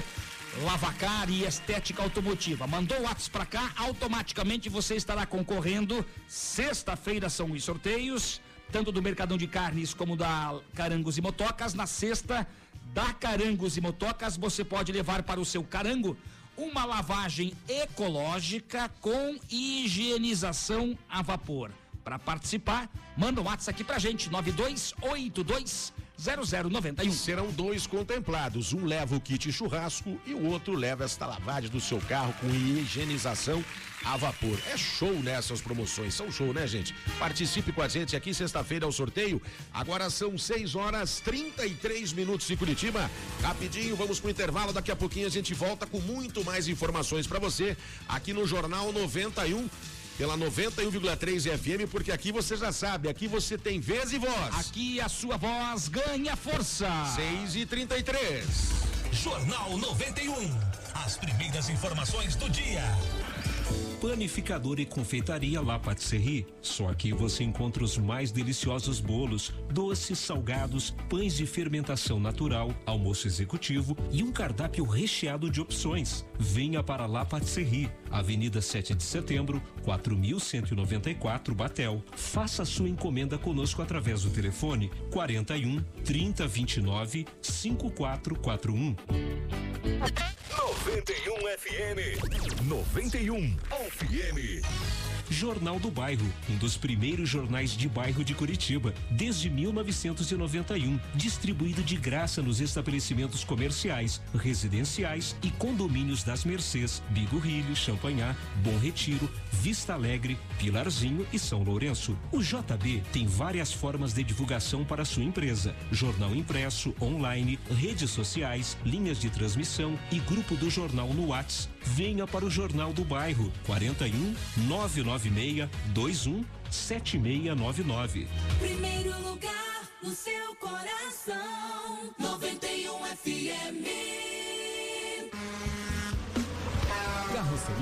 S4: Lavacar e estética automotiva. Mandou o WhatsApp pra cá, automaticamente você estará concorrendo. Sexta-feira são os sorteios, tanto do Mercadão de Carnes como da Carangos e Motocas. Na sexta, da Carangos e Motocas, você pode levar para o seu carango uma lavagem ecológica com higienização a vapor. Para participar, manda um WhatsApp aqui pra gente, 9282 0091.
S2: Serão dois contemplados. Um leva o kit churrasco e o outro leva esta lavagem do seu carro com higienização a vapor. É show nessas promoções. São show, né, gente? Participe com a gente aqui sexta-feira ao sorteio. Agora são 6 horas 33 minutos em Curitiba. Rapidinho, vamos pro intervalo. Daqui a pouquinho a gente volta com muito mais informações para você aqui no Jornal 91. Pela 91,3 FM, porque aqui você já sabe, aqui você tem vez e voz.
S4: Aqui a sua voz ganha força.
S2: 6 e 33
S1: Jornal 91. As primeiras informações do dia.
S8: Panificador e confeitaria La Patisserie. Só aqui você encontra os mais deliciosos bolos, doces, salgados, pães de fermentação natural, almoço executivo e um cardápio recheado de opções. Venha para La Patisserie, Avenida 7 de Setembro, 4194 Batel. Faça sua encomenda conosco através do telefone 41 3029 5441.
S1: 91 FM. 91 FM.
S8: Jornal do Bairro, um dos primeiros jornais de bairro de Curitiba, desde 1991, distribuído de graça nos estabelecimentos comerciais, residenciais e condomínios das Mercês, Bigorrilho, Champanhar, Bom Retiro, Vista Alegre, Pilarzinho e São Lourenço. O JB tem várias formas de divulgação para sua empresa: jornal impresso, online, redes sociais, linhas de transmissão e grupo do jornal no WhatsApp. Venha para o Jornal do Bairro 41 996 21 7699.
S7: Primeiro lugar no seu coração. 91 FM.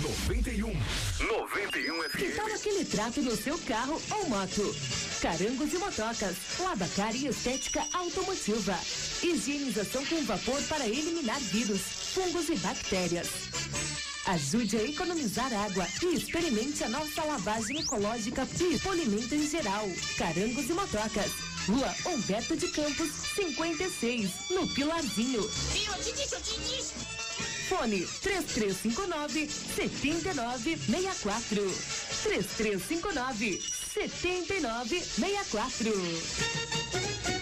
S1: 91. 91
S5: Que tal
S1: FM.
S5: aquele trato no seu carro ou moto? Carangos e motocas, Labacar e Estética Automotiva. Higienização com vapor para eliminar vírus, fungos e bactérias. Ajude a economizar água e experimente a nossa lavagem ecológica e polimento em geral. Carangos e motocas. Rua Humberto de Campos, 56, no Pilarzinho. Fone 3359 7964. 3359 7964.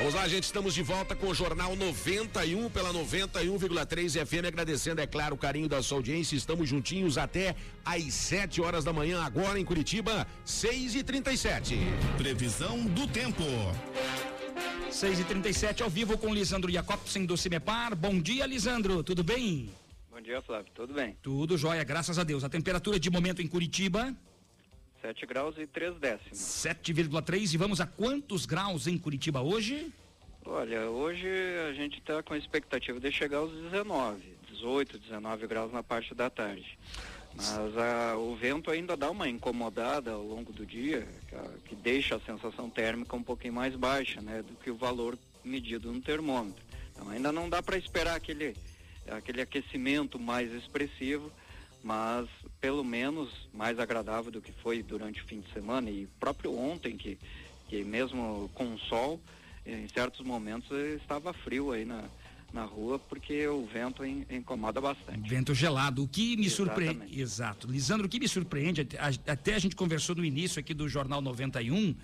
S2: Vamos lá, gente, estamos de volta com o Jornal 91 pela 91,3 FM, agradecendo, é claro, o carinho da sua audiência. Estamos juntinhos até às 7 horas da manhã, agora em Curitiba, 6 e 37
S1: Previsão do tempo.
S4: 6 e 37 ao vivo com Lisandro Jacobsen do Cimepar. Bom dia, Lisandro. Tudo bem?
S10: Bom dia, Flávio. Tudo bem?
S4: Tudo jóia, graças a Deus. A temperatura de momento em Curitiba,
S10: 7 graus e 3 décimos.
S4: 7,3. E vamos a quantos graus em Curitiba hoje?
S10: Olha, hoje a gente está com a expectativa de chegar aos 19, 18, 19 graus na parte da tarde. Mas a- o vento ainda dá uma incomodada ao longo do dia, que, que deixa a sensação térmica um pouquinho mais baixa, né, do que o valor medido no termômetro. Então ainda não dá para esperar aquele, aquele aquecimento mais expressivo, mas pelo menos mais agradável do que foi durante o fim de semana e próprio ontem que, que mesmo com sol em certos momentos estava frio aí na, na rua porque o vento in- incomoda bastante.
S4: Vento gelado. O que me surpreende. Exato. Lisandro, o que me surpreende, até a- até a gente conversou no início aqui do Jornal 91.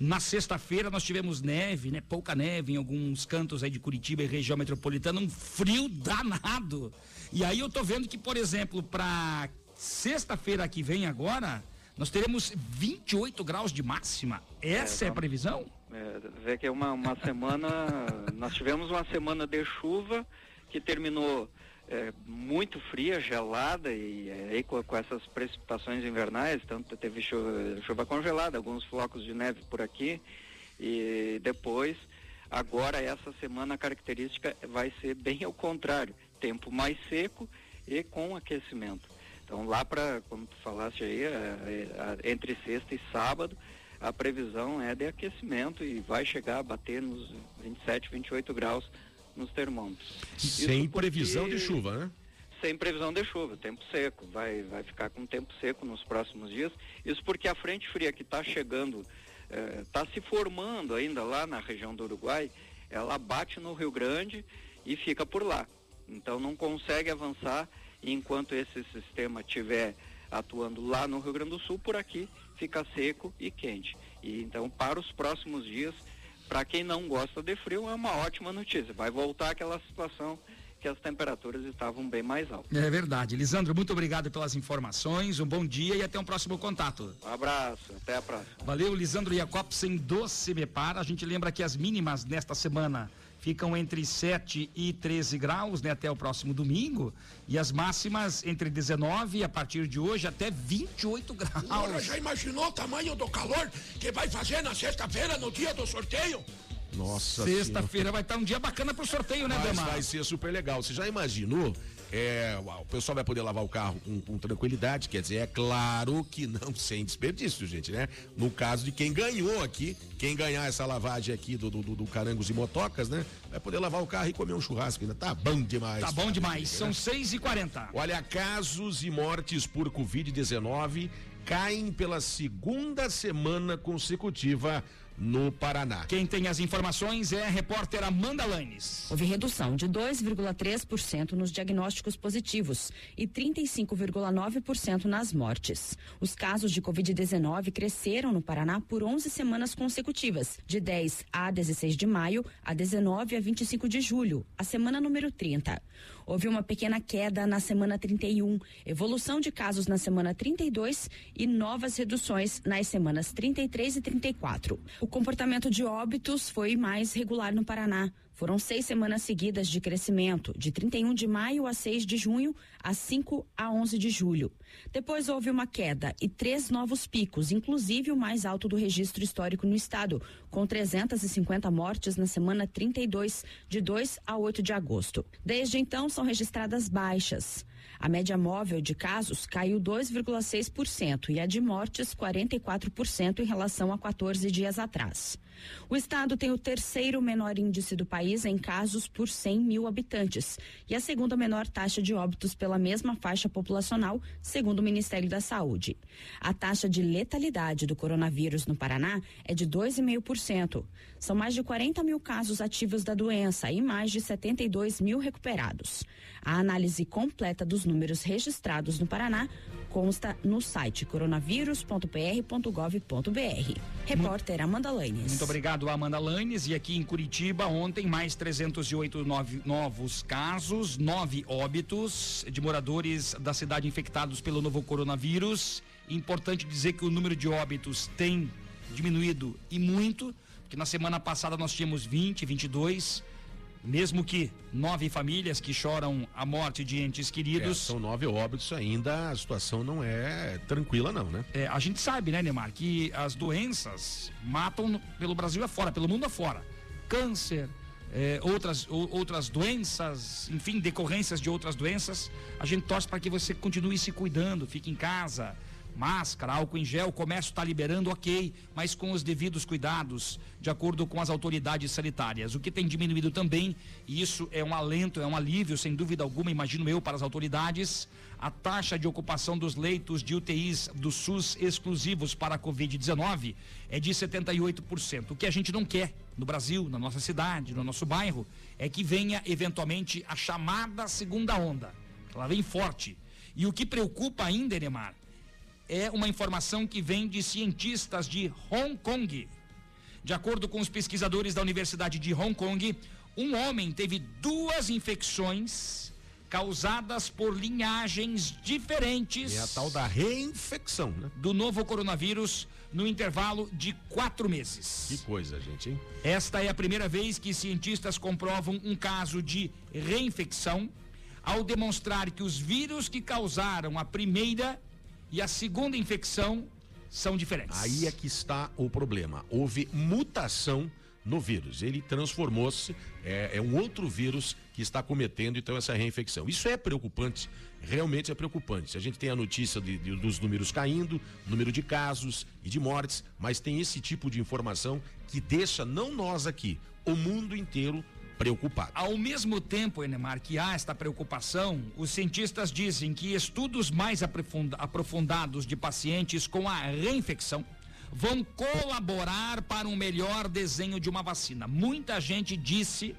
S4: Na sexta-feira nós tivemos neve, né? Pouca neve em alguns cantos aí de Curitiba e região metropolitana, um frio danado. E aí eu tô vendo que, por exemplo, para sexta-feira que vem agora, nós teremos 28 graus de máxima. Essa é, a
S10: vamos-
S4: previsão?
S10: É, vê que é uma, uma semana, nós tivemos uma semana de chuva que terminou é, muito fria, gelada e é, aí com, com essas precipitações invernais, tanto teve chuva, chuva congelada, alguns flocos de neve por aqui e depois, agora essa semana a característica vai ser bem ao contrário, tempo mais seco e com aquecimento. Então lá para, como tu falaste aí, é, é, é, entre sexta e sábado, a previsão é de aquecimento e vai chegar a bater nos 27, 28 graus nos termômetros.
S2: Sem
S10: Isso
S2: previsão
S10: porque-
S2: de chuva, né?
S10: sem previsão de chuva, tempo seco, vai, vai ficar com tempo seco nos próximos dias. Isso porque a frente fria que está chegando, está se formando ainda lá na região do Uruguai, ela bate no Rio Grande e fica por lá. Então não consegue avançar enquanto esse sistema estiver atuando lá no Rio Grande do Sul, por aqui fica seco e quente. E então para os próximos dias, para quem não gosta de frio, é uma ótima notícia. Vai voltar aquela situação que as temperaturas estavam bem mais altas.
S4: É verdade. Lisandro, muito obrigado pelas informações. Um bom dia e até um próximo contato.
S10: Um abraço, até a próxima.
S4: Valeu, Lisandro Jacobsen do Cimepar. A gente lembra que as mínimas nesta semana ficam entre 7 e 13 graus, né, até o próximo domingo, e as máximas entre 19 a partir de hoje até 28
S3: Agora
S4: graus.
S3: já imaginou o tamanho do calor que vai fazer na sexta-feira, no dia do sorteio?
S2: Nossa
S4: Sexta-feira vai estar um dia bacana pro sorteio, né,
S2: Mas
S4: Damar?
S2: vai ser super legal. Você já imaginou? É, o pessoal vai poder lavar o carro com, com tranquilidade, quer dizer, é claro que não sem desperdício, gente, né? No caso de quem ganhou aqui, quem ganhar essa lavagem aqui do, do, do- Carangos e Motocas, né? Vai poder lavar o carro e comer um churrasco ainda. Tá bom demais.
S4: Tá bom demais.
S2: Né?
S4: São 6 e 40
S2: Olha, casos e mortes por Covid-19 caem pela segunda semana consecutiva no Paraná.
S4: Quem tem as informações é a repórter Amanda Lanes.
S11: Houve redução de 2,3% nos diagnósticos positivos e 35,9% nas mortes. Os casos de Covid-19 cresceram no Paraná por 11 semanas consecutivas, de 10 a 16 de maio, a 19 a 25 de julho, a semana número 30. Houve uma pequena queda na semana 31, evolução de casos na semana 32 e novas reduções nas semanas 33 e 34. O comportamento de óbitos foi mais regular no Paraná. Foram seis semanas seguidas de crescimento, de 31 de maio a 6 de junho, a 5 a 11 de julho. Depois houve uma queda e três novos picos, inclusive o mais alto do registro histórico no estado, com 350 mortes na semana 32, de 2 a 8 de agosto. Desde então são registradas baixas. A média móvel de casos caiu 2,6% e a de mortes 44% em relação a 14 dias atrás. O estado tem o terceiro menor índice do país em casos por 100 mil habitantes e a segunda menor taxa de óbitos pela mesma faixa populacional, segundo o Ministério da Saúde. A taxa de letalidade do coronavírus no Paraná é de 2,5%. São mais de 40 mil casos ativos da doença e mais de 72 mil recuperados. A análise completa dos números registrados no Paraná consta no site coronavírus.pr.gov.br. Repórter Amanda Lanes.
S4: Muito obrigado, Amanda Lanes. E aqui em Curitiba, ontem, mais 308 nove- novos casos, nove óbitos de moradores da cidade infectados pelo novo coronavírus. Importante dizer que o número de óbitos tem diminuído e muito, porque na semana passada nós tínhamos 20, 22. Mesmo que nove famílias que choram a morte de entes
S2: É,
S4: queridos.
S2: são nove óbitos ainda, a situação não é tranquila não, né?
S4: É, a gente sabe, né, Neymar, que as doenças matam pelo Brasil afora, pelo mundo afora. Câncer, é, outras, ou- outras doenças, enfim, decorrências de outras doenças. A gente torce para que você continue se cuidando, fique em casa, máscara, álcool em gel, o comércio está liberando, ok, mas com os devidos cuidados, de acordo com as autoridades sanitárias. O que tem diminuído também, e isso é um alento, é um alívio, sem dúvida alguma, imagino eu, para as autoridades, a taxa de ocupação dos leitos de UTIs do SUS exclusivos para a Covid-19 é de 78%. O que a gente não quer no Brasil, na nossa cidade, no nosso bairro, é que venha eventualmente a chamada segunda onda. Ela vem forte. E o que preocupa ainda, Enemar, é uma informação que vem de cientistas de Hong Kong. De acordo com os pesquisadores da Universidade de Hong Kong, um homem teve duas infecções causadas por linhagens diferentes.
S2: É a tal da reinfecção, né?
S4: Do novo coronavírus no intervalo de quatro meses.
S2: Que coisa, gente, hein?
S4: Esta é a primeira vez que cientistas comprovam um caso de reinfecção ao demonstrar que os vírus que causaram a primeira e a segunda infecção são diferentes.
S2: Aí é que está o problema. Houve mutação no vírus. Ele transformou-se, é, é um outro vírus que está cometendo então essa reinfecção. Isso é preocupante, realmente é preocupante. A gente tem a notícia de- de- dos números caindo, número de casos e de mortes, mas tem esse tipo de informação que deixa não nós aqui, o mundo inteiro preocupado.
S4: Ao mesmo tempo, Enemar, que há esta preocupação, os cientistas dizem que estudos mais aprofunda- aprofundados de pacientes com a reinfecção vão colaborar para um melhor desenho de uma vacina. Muita gente disse,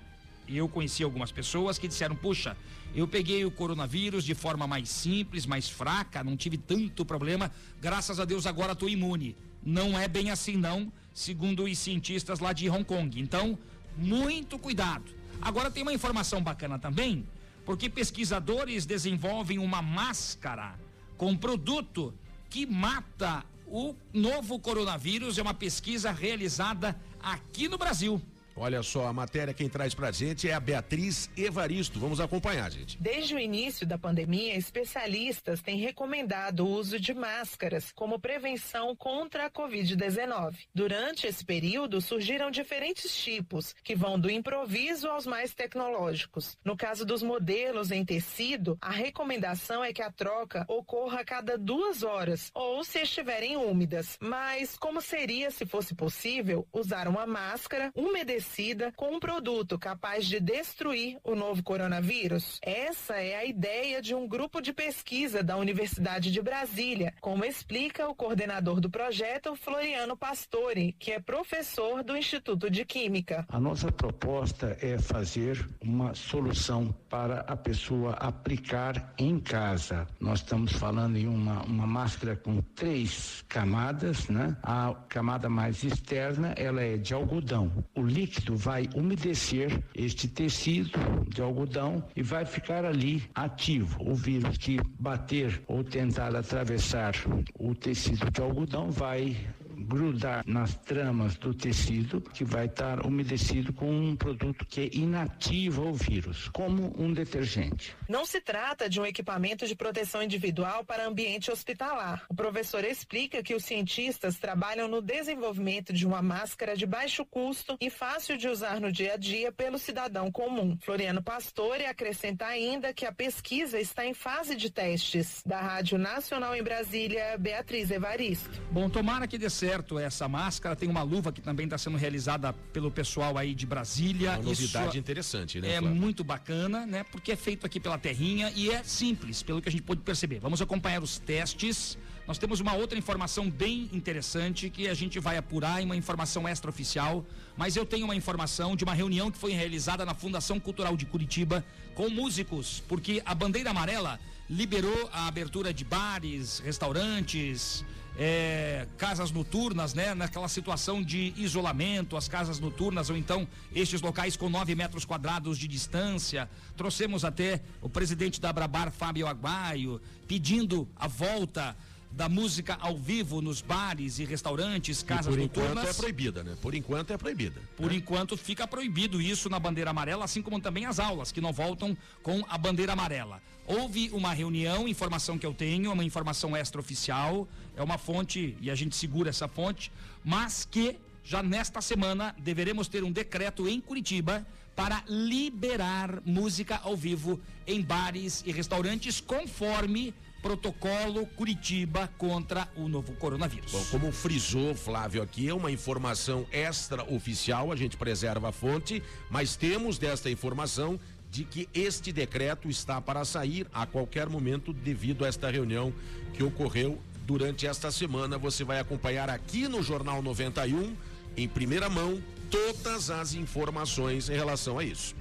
S4: e eu conheci algumas pessoas que disseram: puxa, eu peguei o coronavírus de forma mais simples, mais fraca, não tive tanto problema, graças a Deus agora estou imune. Não é bem assim, não, segundo os cientistas lá de Hong Kong. Então, muito cuidado. Agora tem uma informação bacana também, porque pesquisadores desenvolvem uma máscara com produto que mata o novo coronavírus. É uma pesquisa realizada aqui no Brasil.
S2: Olha só, a matéria quem traz pra gente é a Beatriz Evaristo. Vamos acompanhar, gente.
S12: Desde o início da pandemia, especialistas têm recomendado o uso de máscaras como prevenção contra a Covid-19. Durante esse período, surgiram diferentes tipos, que vão do improviso aos mais tecnológicos. No caso dos modelos em tecido, a recomendação é que a troca ocorra a cada duas horas ou se estiverem úmidas. Mas como seria, se fosse possível, usar uma máscara umedecida com um produto capaz de destruir o novo coronavírus? Essa é a ideia de um grupo de pesquisa da Universidade de Brasília, como explica o coordenador do projeto, Floriano Pastore, que é professor do Instituto de Química.
S13: A nossa proposta é fazer uma solução para a pessoa aplicar em casa. Nós estamos falando em uma, uma máscara com três camadas, né? A camada mais externa, ela é de algodão. O líquido vai umedecer este tecido de algodão e vai ficar ali ativo. O vírus que bater ou tentar atravessar o tecido de algodão vai grudar nas tramas do tecido que vai estar umedecido com um produto que inativa o vírus, como um detergente.
S12: Não se trata de um equipamento de proteção individual para ambiente hospitalar. O professor explica que os cientistas trabalham no desenvolvimento de uma máscara de baixo custo e fácil de usar no dia a dia pelo cidadão comum. Floriano Pastore acrescenta ainda que a pesquisa está em fase de testes. Da Rádio Nacional em Brasília, Beatriz Evaristo.
S4: Bom, tomara que dê certo essa máscara. Tem uma luva que também está sendo realizada pelo pessoal aí de Brasília.
S2: Uma novidade
S4: Isso
S2: interessante, né,
S4: É
S2: Flávio?
S4: muito bacana, né? Porque é feito aqui pela terrinha e é simples, pelo que a gente pôde perceber. Vamos acompanhar os testes. Nós temos uma outra informação bem interessante que a gente vai apurar em uma informação extraoficial, mas eu tenho uma informação de uma reunião que foi realizada na Fundação Cultural de Curitiba com músicos, porque a bandeira amarela liberou a abertura de bares, restaurantes, é, casas noturnas, né? Naquela situação de isolamento, as casas noturnas, ou então estes locais com 9 metros quadrados de distância. Trouxemos até o presidente da Abrabar, Fábio Aguaio, pedindo a volta da música ao vivo nos bares e restaurantes,
S2: E
S4: casas
S2: por enquanto
S4: noturnas.
S2: é proibida, né? Por enquanto é proibida.
S4: Por enquanto fica proibido isso na bandeira amarela, assim como também as aulas que não voltam com a bandeira amarela. Houve uma reunião, informação que eu tenho, uma informação extraoficial, é uma fonte e a gente segura essa fonte, mas que já nesta semana deveremos ter um decreto em Curitiba para liberar música ao vivo em bares e restaurantes conforme protocolo Curitiba contra o novo coronavírus.
S2: Bom, como frisou Flávio aqui, é uma informação extraoficial, a gente preserva a fonte, mas temos desta informação de que este decreto está para sair a qualquer momento devido a esta reunião que ocorreu durante esta semana. Você vai acompanhar aqui no Jornal 91, em primeira mão, todas as informações em relação a isso.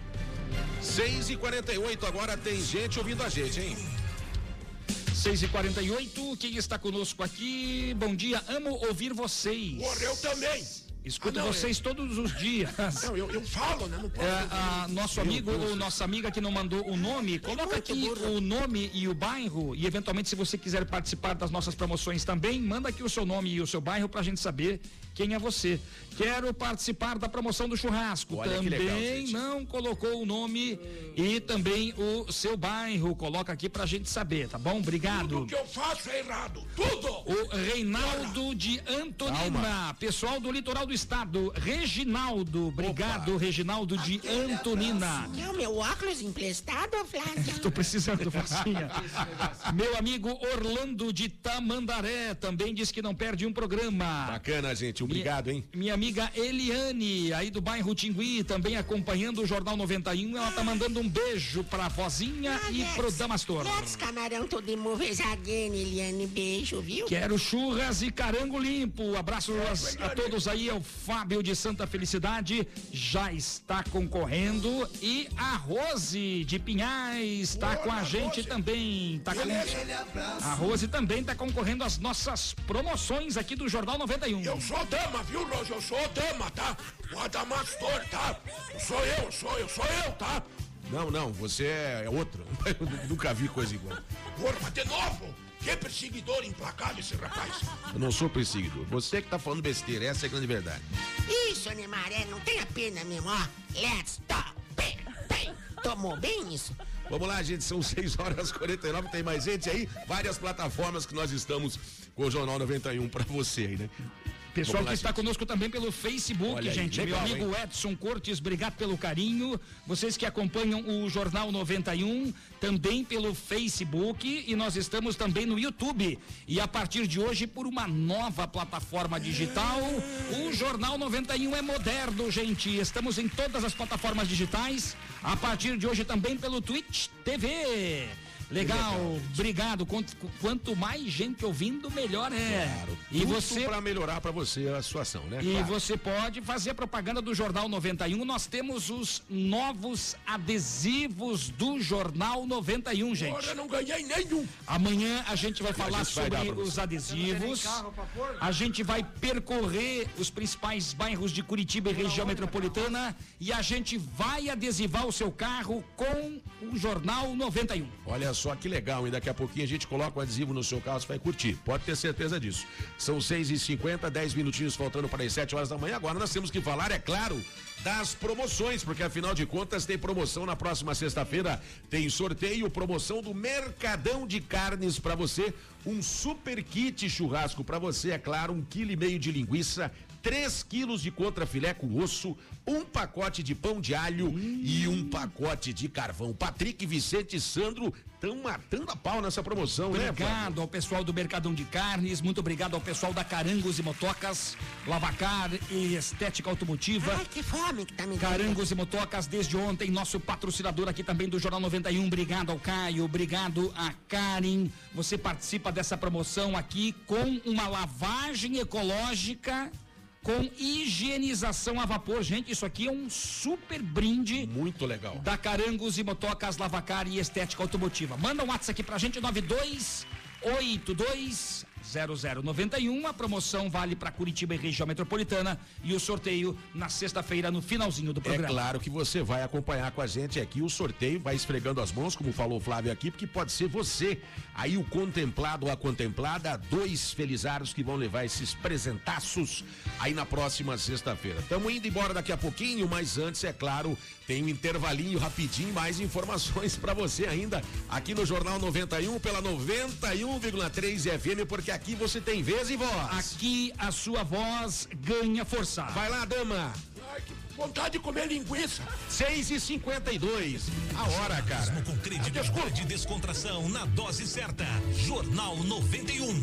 S2: 6 e 48 agora tem gente ouvindo a gente, hein?
S4: 6 e 48 quem está conosco aqui? Bom dia, amo ouvir vocês.
S3: Morreu também.
S4: Escuto
S3: Ah, não,
S4: vocês todos os dias.
S3: Não, eu, eu falo, né? Não posso.
S4: É, a, nosso amigo ou nossa amiga que não mandou o nome, coloca aqui o nome e o bairro e eventualmente se você quiser participar das nossas promoções também, manda aqui o seu nome e o seu bairro pra gente saber quem é você. Quero participar da promoção do churrasco.
S2: Olha
S4: também
S2: legal,
S4: não colocou o nome e também o seu bairro. Coloca aqui pra gente saber, tá bom? Obrigado.
S3: Tudo que eu faço é errado. Tudo!
S4: O Reinaldo de Antonina, pessoal do litoral do estado, Reginaldo. Obrigado, Opa. Reginaldo de Antonina.
S6: É o meu óculos emprestado, Flávio?
S4: Estou precisando, Flacinha. meu amigo Orlando de Tamandaré também diz que não perde um programa.
S2: Bacana, gente. Obrigado, hein?
S4: Minha amiga Eliane, aí do bairro Tingui, também acompanhando o Jornal 91. Ela tá mandando um beijo pra vozinha ah, e yes. pro Damastor.
S6: Let's camarão todo again, Eliane. Beijo, viu?
S4: Quero churras e carango limpo. Abraço a, a todos aí. É o Fábio de Santa Felicidade já está concorrendo. E a Rose de Pinhais está com a gente Rose. também. Tá com... A Rose também está concorrendo às nossas promoções aqui do Jornal 91.
S3: Eu sou dama, viu, Rose? Eu sou dama, tá? O Adamastor, tá? Sou eu, sou eu, sou eu, tá?
S2: Não, não, você é outro. Eu nunca vi coisa igual.
S3: Porra, de novo? Que perseguidor implacável esse rapaz.
S2: Eu não sou perseguidor. Você que tá falando besteira, essa é a grande verdade.
S6: Isso, Neymar, é, não tenha pena mesmo, ó. Let's stop. Bem, bem. Tomou bem isso?
S2: Vamos lá, gente, são 6 horas 49, tem mais gente aí, várias plataformas que nós estamos com o Jornal 91 para você aí, né?
S4: Pessoal que está conosco também pelo Facebook, Olha gente. Aí, legal, meu amigo hein? Edson Cortes, obrigado pelo carinho. Vocês que acompanham o Jornal 91, também pelo Facebook e nós estamos também no YouTube. E a partir de hoje, por uma nova plataforma digital, o Jornal 91 é moderno, gente. Estamos em todas as plataformas digitais. A partir de hoje também pelo Twitch TV. Legal, obrigado. Quanto, quanto, mais gente ouvindo, melhor é.
S2: Claro, e você para melhorar para você a situação, né?
S4: E claro. você pode fazer a propaganda do Jornal 91. Nós temos os novos adesivos do Jornal 91, gente.
S3: Agora não ganhei nenhum.
S4: Amanhã a gente vai falar gente sobre vai os adesivos. A gente vai percorrer os principais bairros de Curitiba e região metropolitana e a gente vai adesivar o seu carro com o Jornal 91.
S2: Olha só que legal, e daqui a pouquinho a gente coloca o adesivo no seu carro, você vai curtir. Pode ter certeza disso. São 6 e 50 10 minutinhos faltando para as 7 horas da manhã. Agora nós temos que falar, é claro, das promoções, porque afinal de contas tem promoção na próxima sexta-feira. Tem sorteio, promoção do Mercadão de Carnes para você. Um super kit churrasco para você, é claro, um quilo e meio de linguiça, 3 quilos de contrafilé com osso, um pacote de pão de alho hum. e um pacote de carvão. Patrick, Vicente e Sandro estão matando a pau nessa promoção,
S4: obrigado né? Obrigado ao pessoal do Mercadão de Carnes, muito obrigado ao pessoal da Carangos e Motocas, Lavacar e Estética Automotiva.
S6: Ai, que fome que tá me
S4: Carangos e Motocas desde ontem, nosso patrocinador aqui também do Jornal 91. Obrigado ao Caio, obrigado a Karen. Você participa dessa promoção aqui com uma lavagem ecológica com higienização a vapor. Gente, isso aqui é um super brinde.
S2: Muito legal.
S4: Da Carangos e Motocas Lavacar e Estética Automotiva. Manda um WhatsApp aqui pra gente, 9282 0091. A promoção vale para Curitiba e região metropolitana e o sorteio na sexta-feira no finalzinho do programa.
S2: É claro que você vai acompanhar com a gente aqui o sorteio, vai esfregando as mãos, como falou o Flávio aqui, porque pode ser você, aí o contemplado ou a contemplada, dois felizardos que vão levar esses presentaços aí na próxima sexta-feira. Estamos indo embora daqui a pouquinho, mas antes, é claro, tem um intervalinho rapidinho, mais informações para você ainda aqui no Jornal 91 pela 91,3 FM, porque você tem vez e voz.
S4: Aqui a sua voz ganha força.
S2: Vai lá, dama.
S3: Ai, que vontade de comer linguiça.
S2: 6 e 52 A hora, cara.
S14: Com credibilidade e descontração na dose certa. Jornal 91.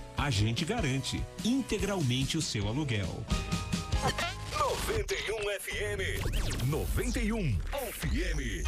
S8: A gente garante integralmente o seu aluguel.
S14: 91 FM. 91 FM.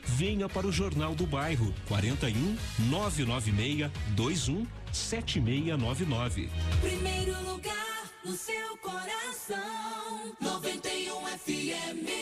S8: Venha para o Jornal do Bairro 41 996 21 7699.
S7: Primeiro lugar no seu coração. 91 FM.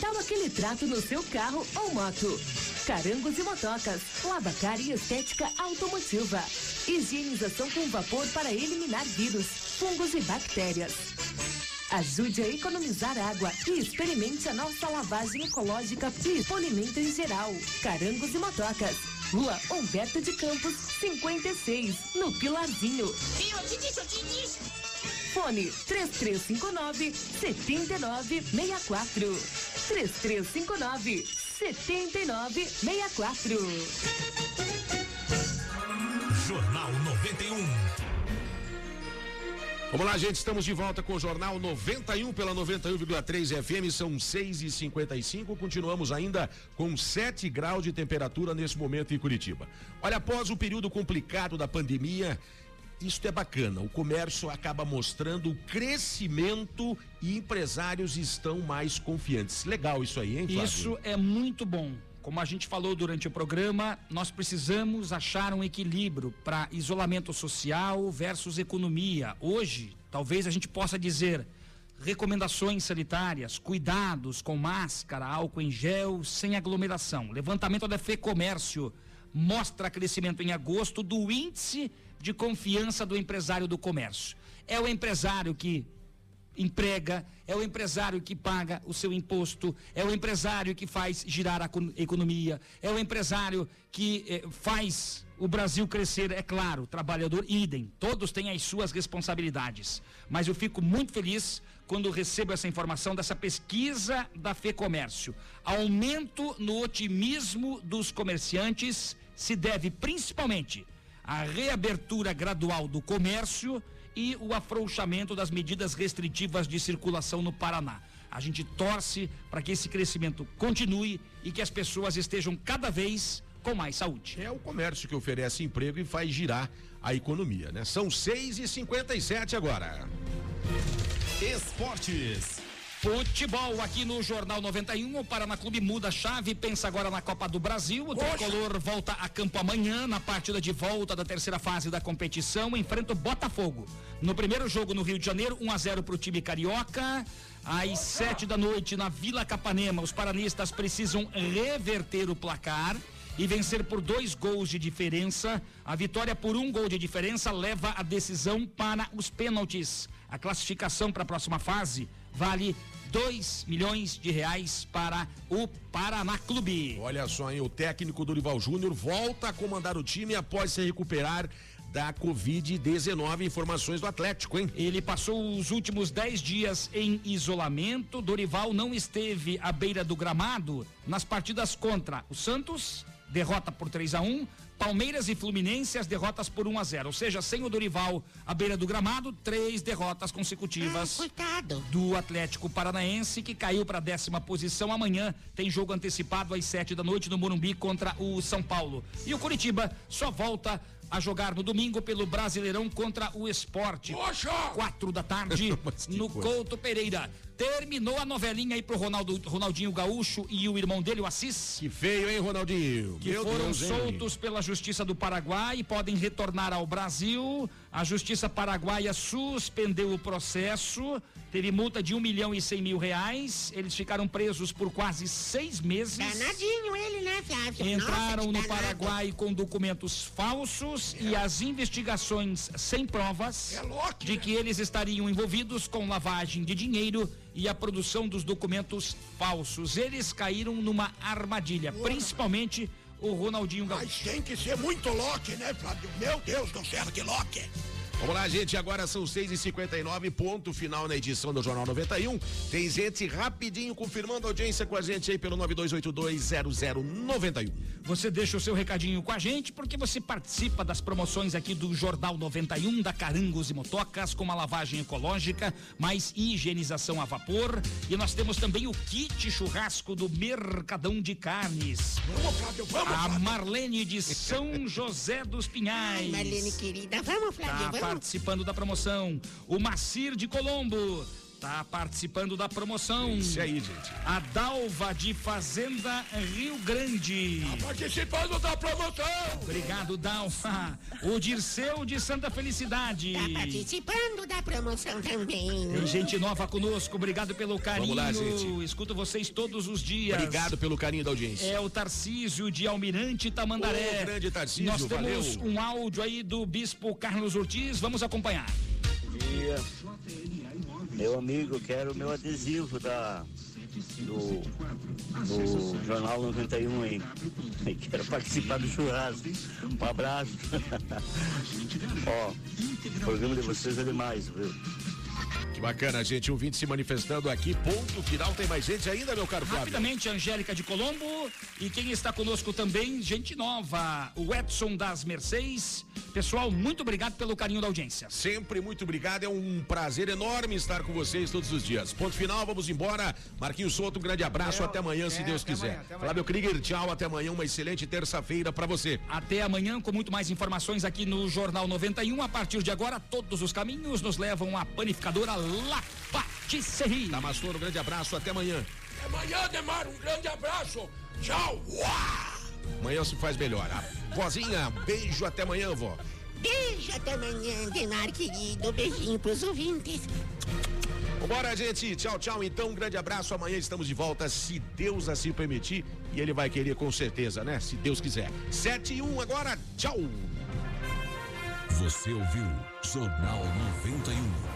S5: Tal aquele trato no seu carro ou moto? Carangos e motocas, lavacar e estética automotiva. Higienização com vapor para eliminar vírus, fungos e bactérias. Ajude a economizar água e experimente a nossa lavagem ecológica e polimento em geral. Carangos e motocas. Rua Humberto de Campos, 56, no Pilarzinho. Fone 3359 7964. 3359 7964.
S14: Jornal 91.
S2: Vamos lá, gente, estamos de volta com o Jornal 91 pela 91,3 FM, são 6 e 55 continuamos ainda com 7 graus de temperatura nesse momento em Curitiba. Olha, após o período complicado da pandemia, isto é bacana, o comércio acaba mostrando o crescimento e empresários estão mais confiantes. Legal isso aí, hein, Flávio?
S4: Isso é muito bom. Como a gente falou durante o programa, nós precisamos achar um equilíbrio para isolamento social versus economia. Hoje, talvez a gente possa dizer recomendações sanitárias, cuidados com máscara, álcool em gel, sem aglomeração. Levantamento da FEComércio mostra crescimento em agosto do índice de confiança do empresário do comércio. É o empresário que emprega, é o empresário que paga o seu imposto, é o empresário que faz girar a co- economia, é o empresário que eh, faz o Brasil crescer, é claro, trabalhador idem, todos têm as suas responsabilidades. Mas eu fico muito feliz quando recebo essa informação dessa pesquisa da FEComércio. Aumento no otimismo dos comerciantes se deve principalmente à reabertura gradual do comércio e o afrouxamento das medidas restritivas de circulação no Paraná. A gente torce para que esse crescimento continue e que as pessoas estejam cada vez com mais saúde.
S2: É o comércio que oferece emprego e faz girar a economia, né? São 6 e 57 agora.
S14: Esportes.
S4: Futebol aqui no Jornal 91. O Paraná Clube muda a chave, pensa agora na Copa do Brasil. O tricolor volta a campo amanhã na partida de volta da terceira fase da competição. Enfrenta o Botafogo. No primeiro jogo no Rio de Janeiro, 1 a 0 para o time carioca. Às sete da noite na Vila Capanema, os paranistas precisam reverter o placar e vencer por dois gols de diferença. A vitória por um gol de diferença leva a decisão para os pênaltis. A classificação para a próxima fase vale 2 milhões de reais para o Paraná Clube.
S2: Olha só, hein? O técnico Dorival Júnior volta a comandar o time após se recuperar da Covid-19. Informações do Atlético, hein?
S4: Ele passou os últimos 10 dias em isolamento. Dorival não esteve à beira do gramado nas partidas contra o Santos, derrota por 3 a 1 Palmeiras e Fluminense, as derrotas por 1 a 0 Ou seja, sem o Dorival à beira do gramado, três derrotas consecutivas do Atlético Paranaense, que caiu para a décima posição. Amanhã tem jogo antecipado às sete da noite no Morumbi contra o São Paulo. E o Curitiba só volta a jogar no domingo pelo Brasileirão contra o Esporte. Quatro da tarde no Couto Pereira. Terminou a novelinha aí pro Ronaldo, Ronaldinho Gaúcho e o irmão dele, o Assis.
S2: Que feio, hein, Ronaldinho?
S4: Que
S2: Meu
S4: foram
S2: Deus, hein?
S4: soltos pela Justiça do Paraguai e podem retornar ao Brasil. A Justiça Paraguaia suspendeu o processo, teve multa de um milhão e cem mil reais. Eles ficaram presos por quase seis meses.
S6: Danadinho ele, né, Flávio?
S4: Entraram
S6: Nossa,
S4: no. Paraguai com documentos falsos e as investigações sem provas de que eles estariam envolvidos com lavagem de dinheiro e a produção dos documentos falsos. Eles caíram numa armadilha, principalmente o Ronaldinho Gaúcho.
S3: Mas tem que ser muito Loki, né, Flávio? Meu Deus céu, que Loki!
S2: Vamos lá, gente. Agora são 6h59, ponto final na edição do Jornal 91. Tem gente rapidinho confirmando a audiência com a gente aí pelo 92820091.
S4: Você deixa o seu recadinho com a gente porque você participa das promoções aqui do Jornal 91 da Carangos e Motocas com uma lavagem ecológica, mais higienização a vapor e nós temos também o kit churrasco do Mercadão de Carnes.
S3: Vamos, Flávio, vamos,
S4: A. Marlene de São José dos Pinhais.
S6: Ai, Marlene querida, vamos, Flávio,
S4: Tá
S6: vamos.
S4: Participando da promoção. O Macir de Colombo tá participando da promoção.
S2: Isso aí, gente.
S4: A Dalva de Fazenda Rio Grande.
S3: Participando da promoção!
S4: Obrigado, Dalva. O Dirceu de Santa Felicidade.
S6: Tá participando da promoção também.
S4: Tem gente nova conosco, obrigado pelo carinho.
S2: Vamos lá, gente.
S4: Escuto vocês todos os dias.
S2: Obrigado pelo carinho da audiência.
S4: É o Tarcísio de Almirante Tamandaré.
S2: Ô, grande Tarcísio,
S4: Nós temos
S2: valeu.
S4: um áudio aí do Bispo Carlos Ortiz, vamos acompanhar.
S15: dia. Meu amigo, quero o meu adesivo da, do, do Jornal 91 aí. E Quero participar do churrasco. Um abraço. Ó, o programa de vocês é demais, viu?
S2: Que bacana, gente. Um vinte se manifestando aqui. Ponto final. Tem mais gente ainda, meu caro Flávio?
S4: Rapidamente, Angélica de Colombo. E quem está conosco também, gente nova, o Edson das Mercedes. Pessoal, muito obrigado pelo carinho da audiência.
S2: Sempre muito obrigado, é um prazer enorme estar com vocês todos os dias. Ponto final, vamos embora. Marquinhos Souto, um grande abraço, até amanhã, se Deus quiser. Flávio Krieger, tchau, até amanhã, uma excelente terça-feira pra você.
S4: Até amanhã com muito mais informações aqui no Jornal 91. A partir de agora, todos os caminhos nos levam à panificadora La Patisserie.
S2: Damastor, um grande abraço, até amanhã.
S3: Até amanhã, Demar, um grande abraço. Tchau. Uá!
S2: Amanhã se faz melhor. A vozinha, beijo, até amanhã, vó.
S6: Beijo até amanhã, Demar querido. Beijinho pros ouvintes.
S2: Vambora, gente. Tchau, tchau. Então, um grande abraço. Amanhã estamos de volta, se Deus assim permitir. E ele vai querer com certeza, né? Se Deus quiser. 7 e 1 agora. Tchau.
S1: Você ouviu Jornal 91.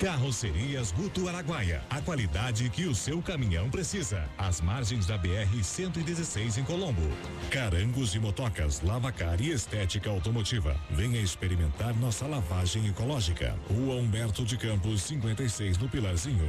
S1: Carrocerias Guto Araguaia. A qualidade que o seu caminhão precisa. Às margens da BR-116 em Colombo. Carangos e motocas, lavacar e estética automotiva. Venha experimentar nossa lavagem ecológica. Rua Humberto de Campos, 56 no Pilarzinho.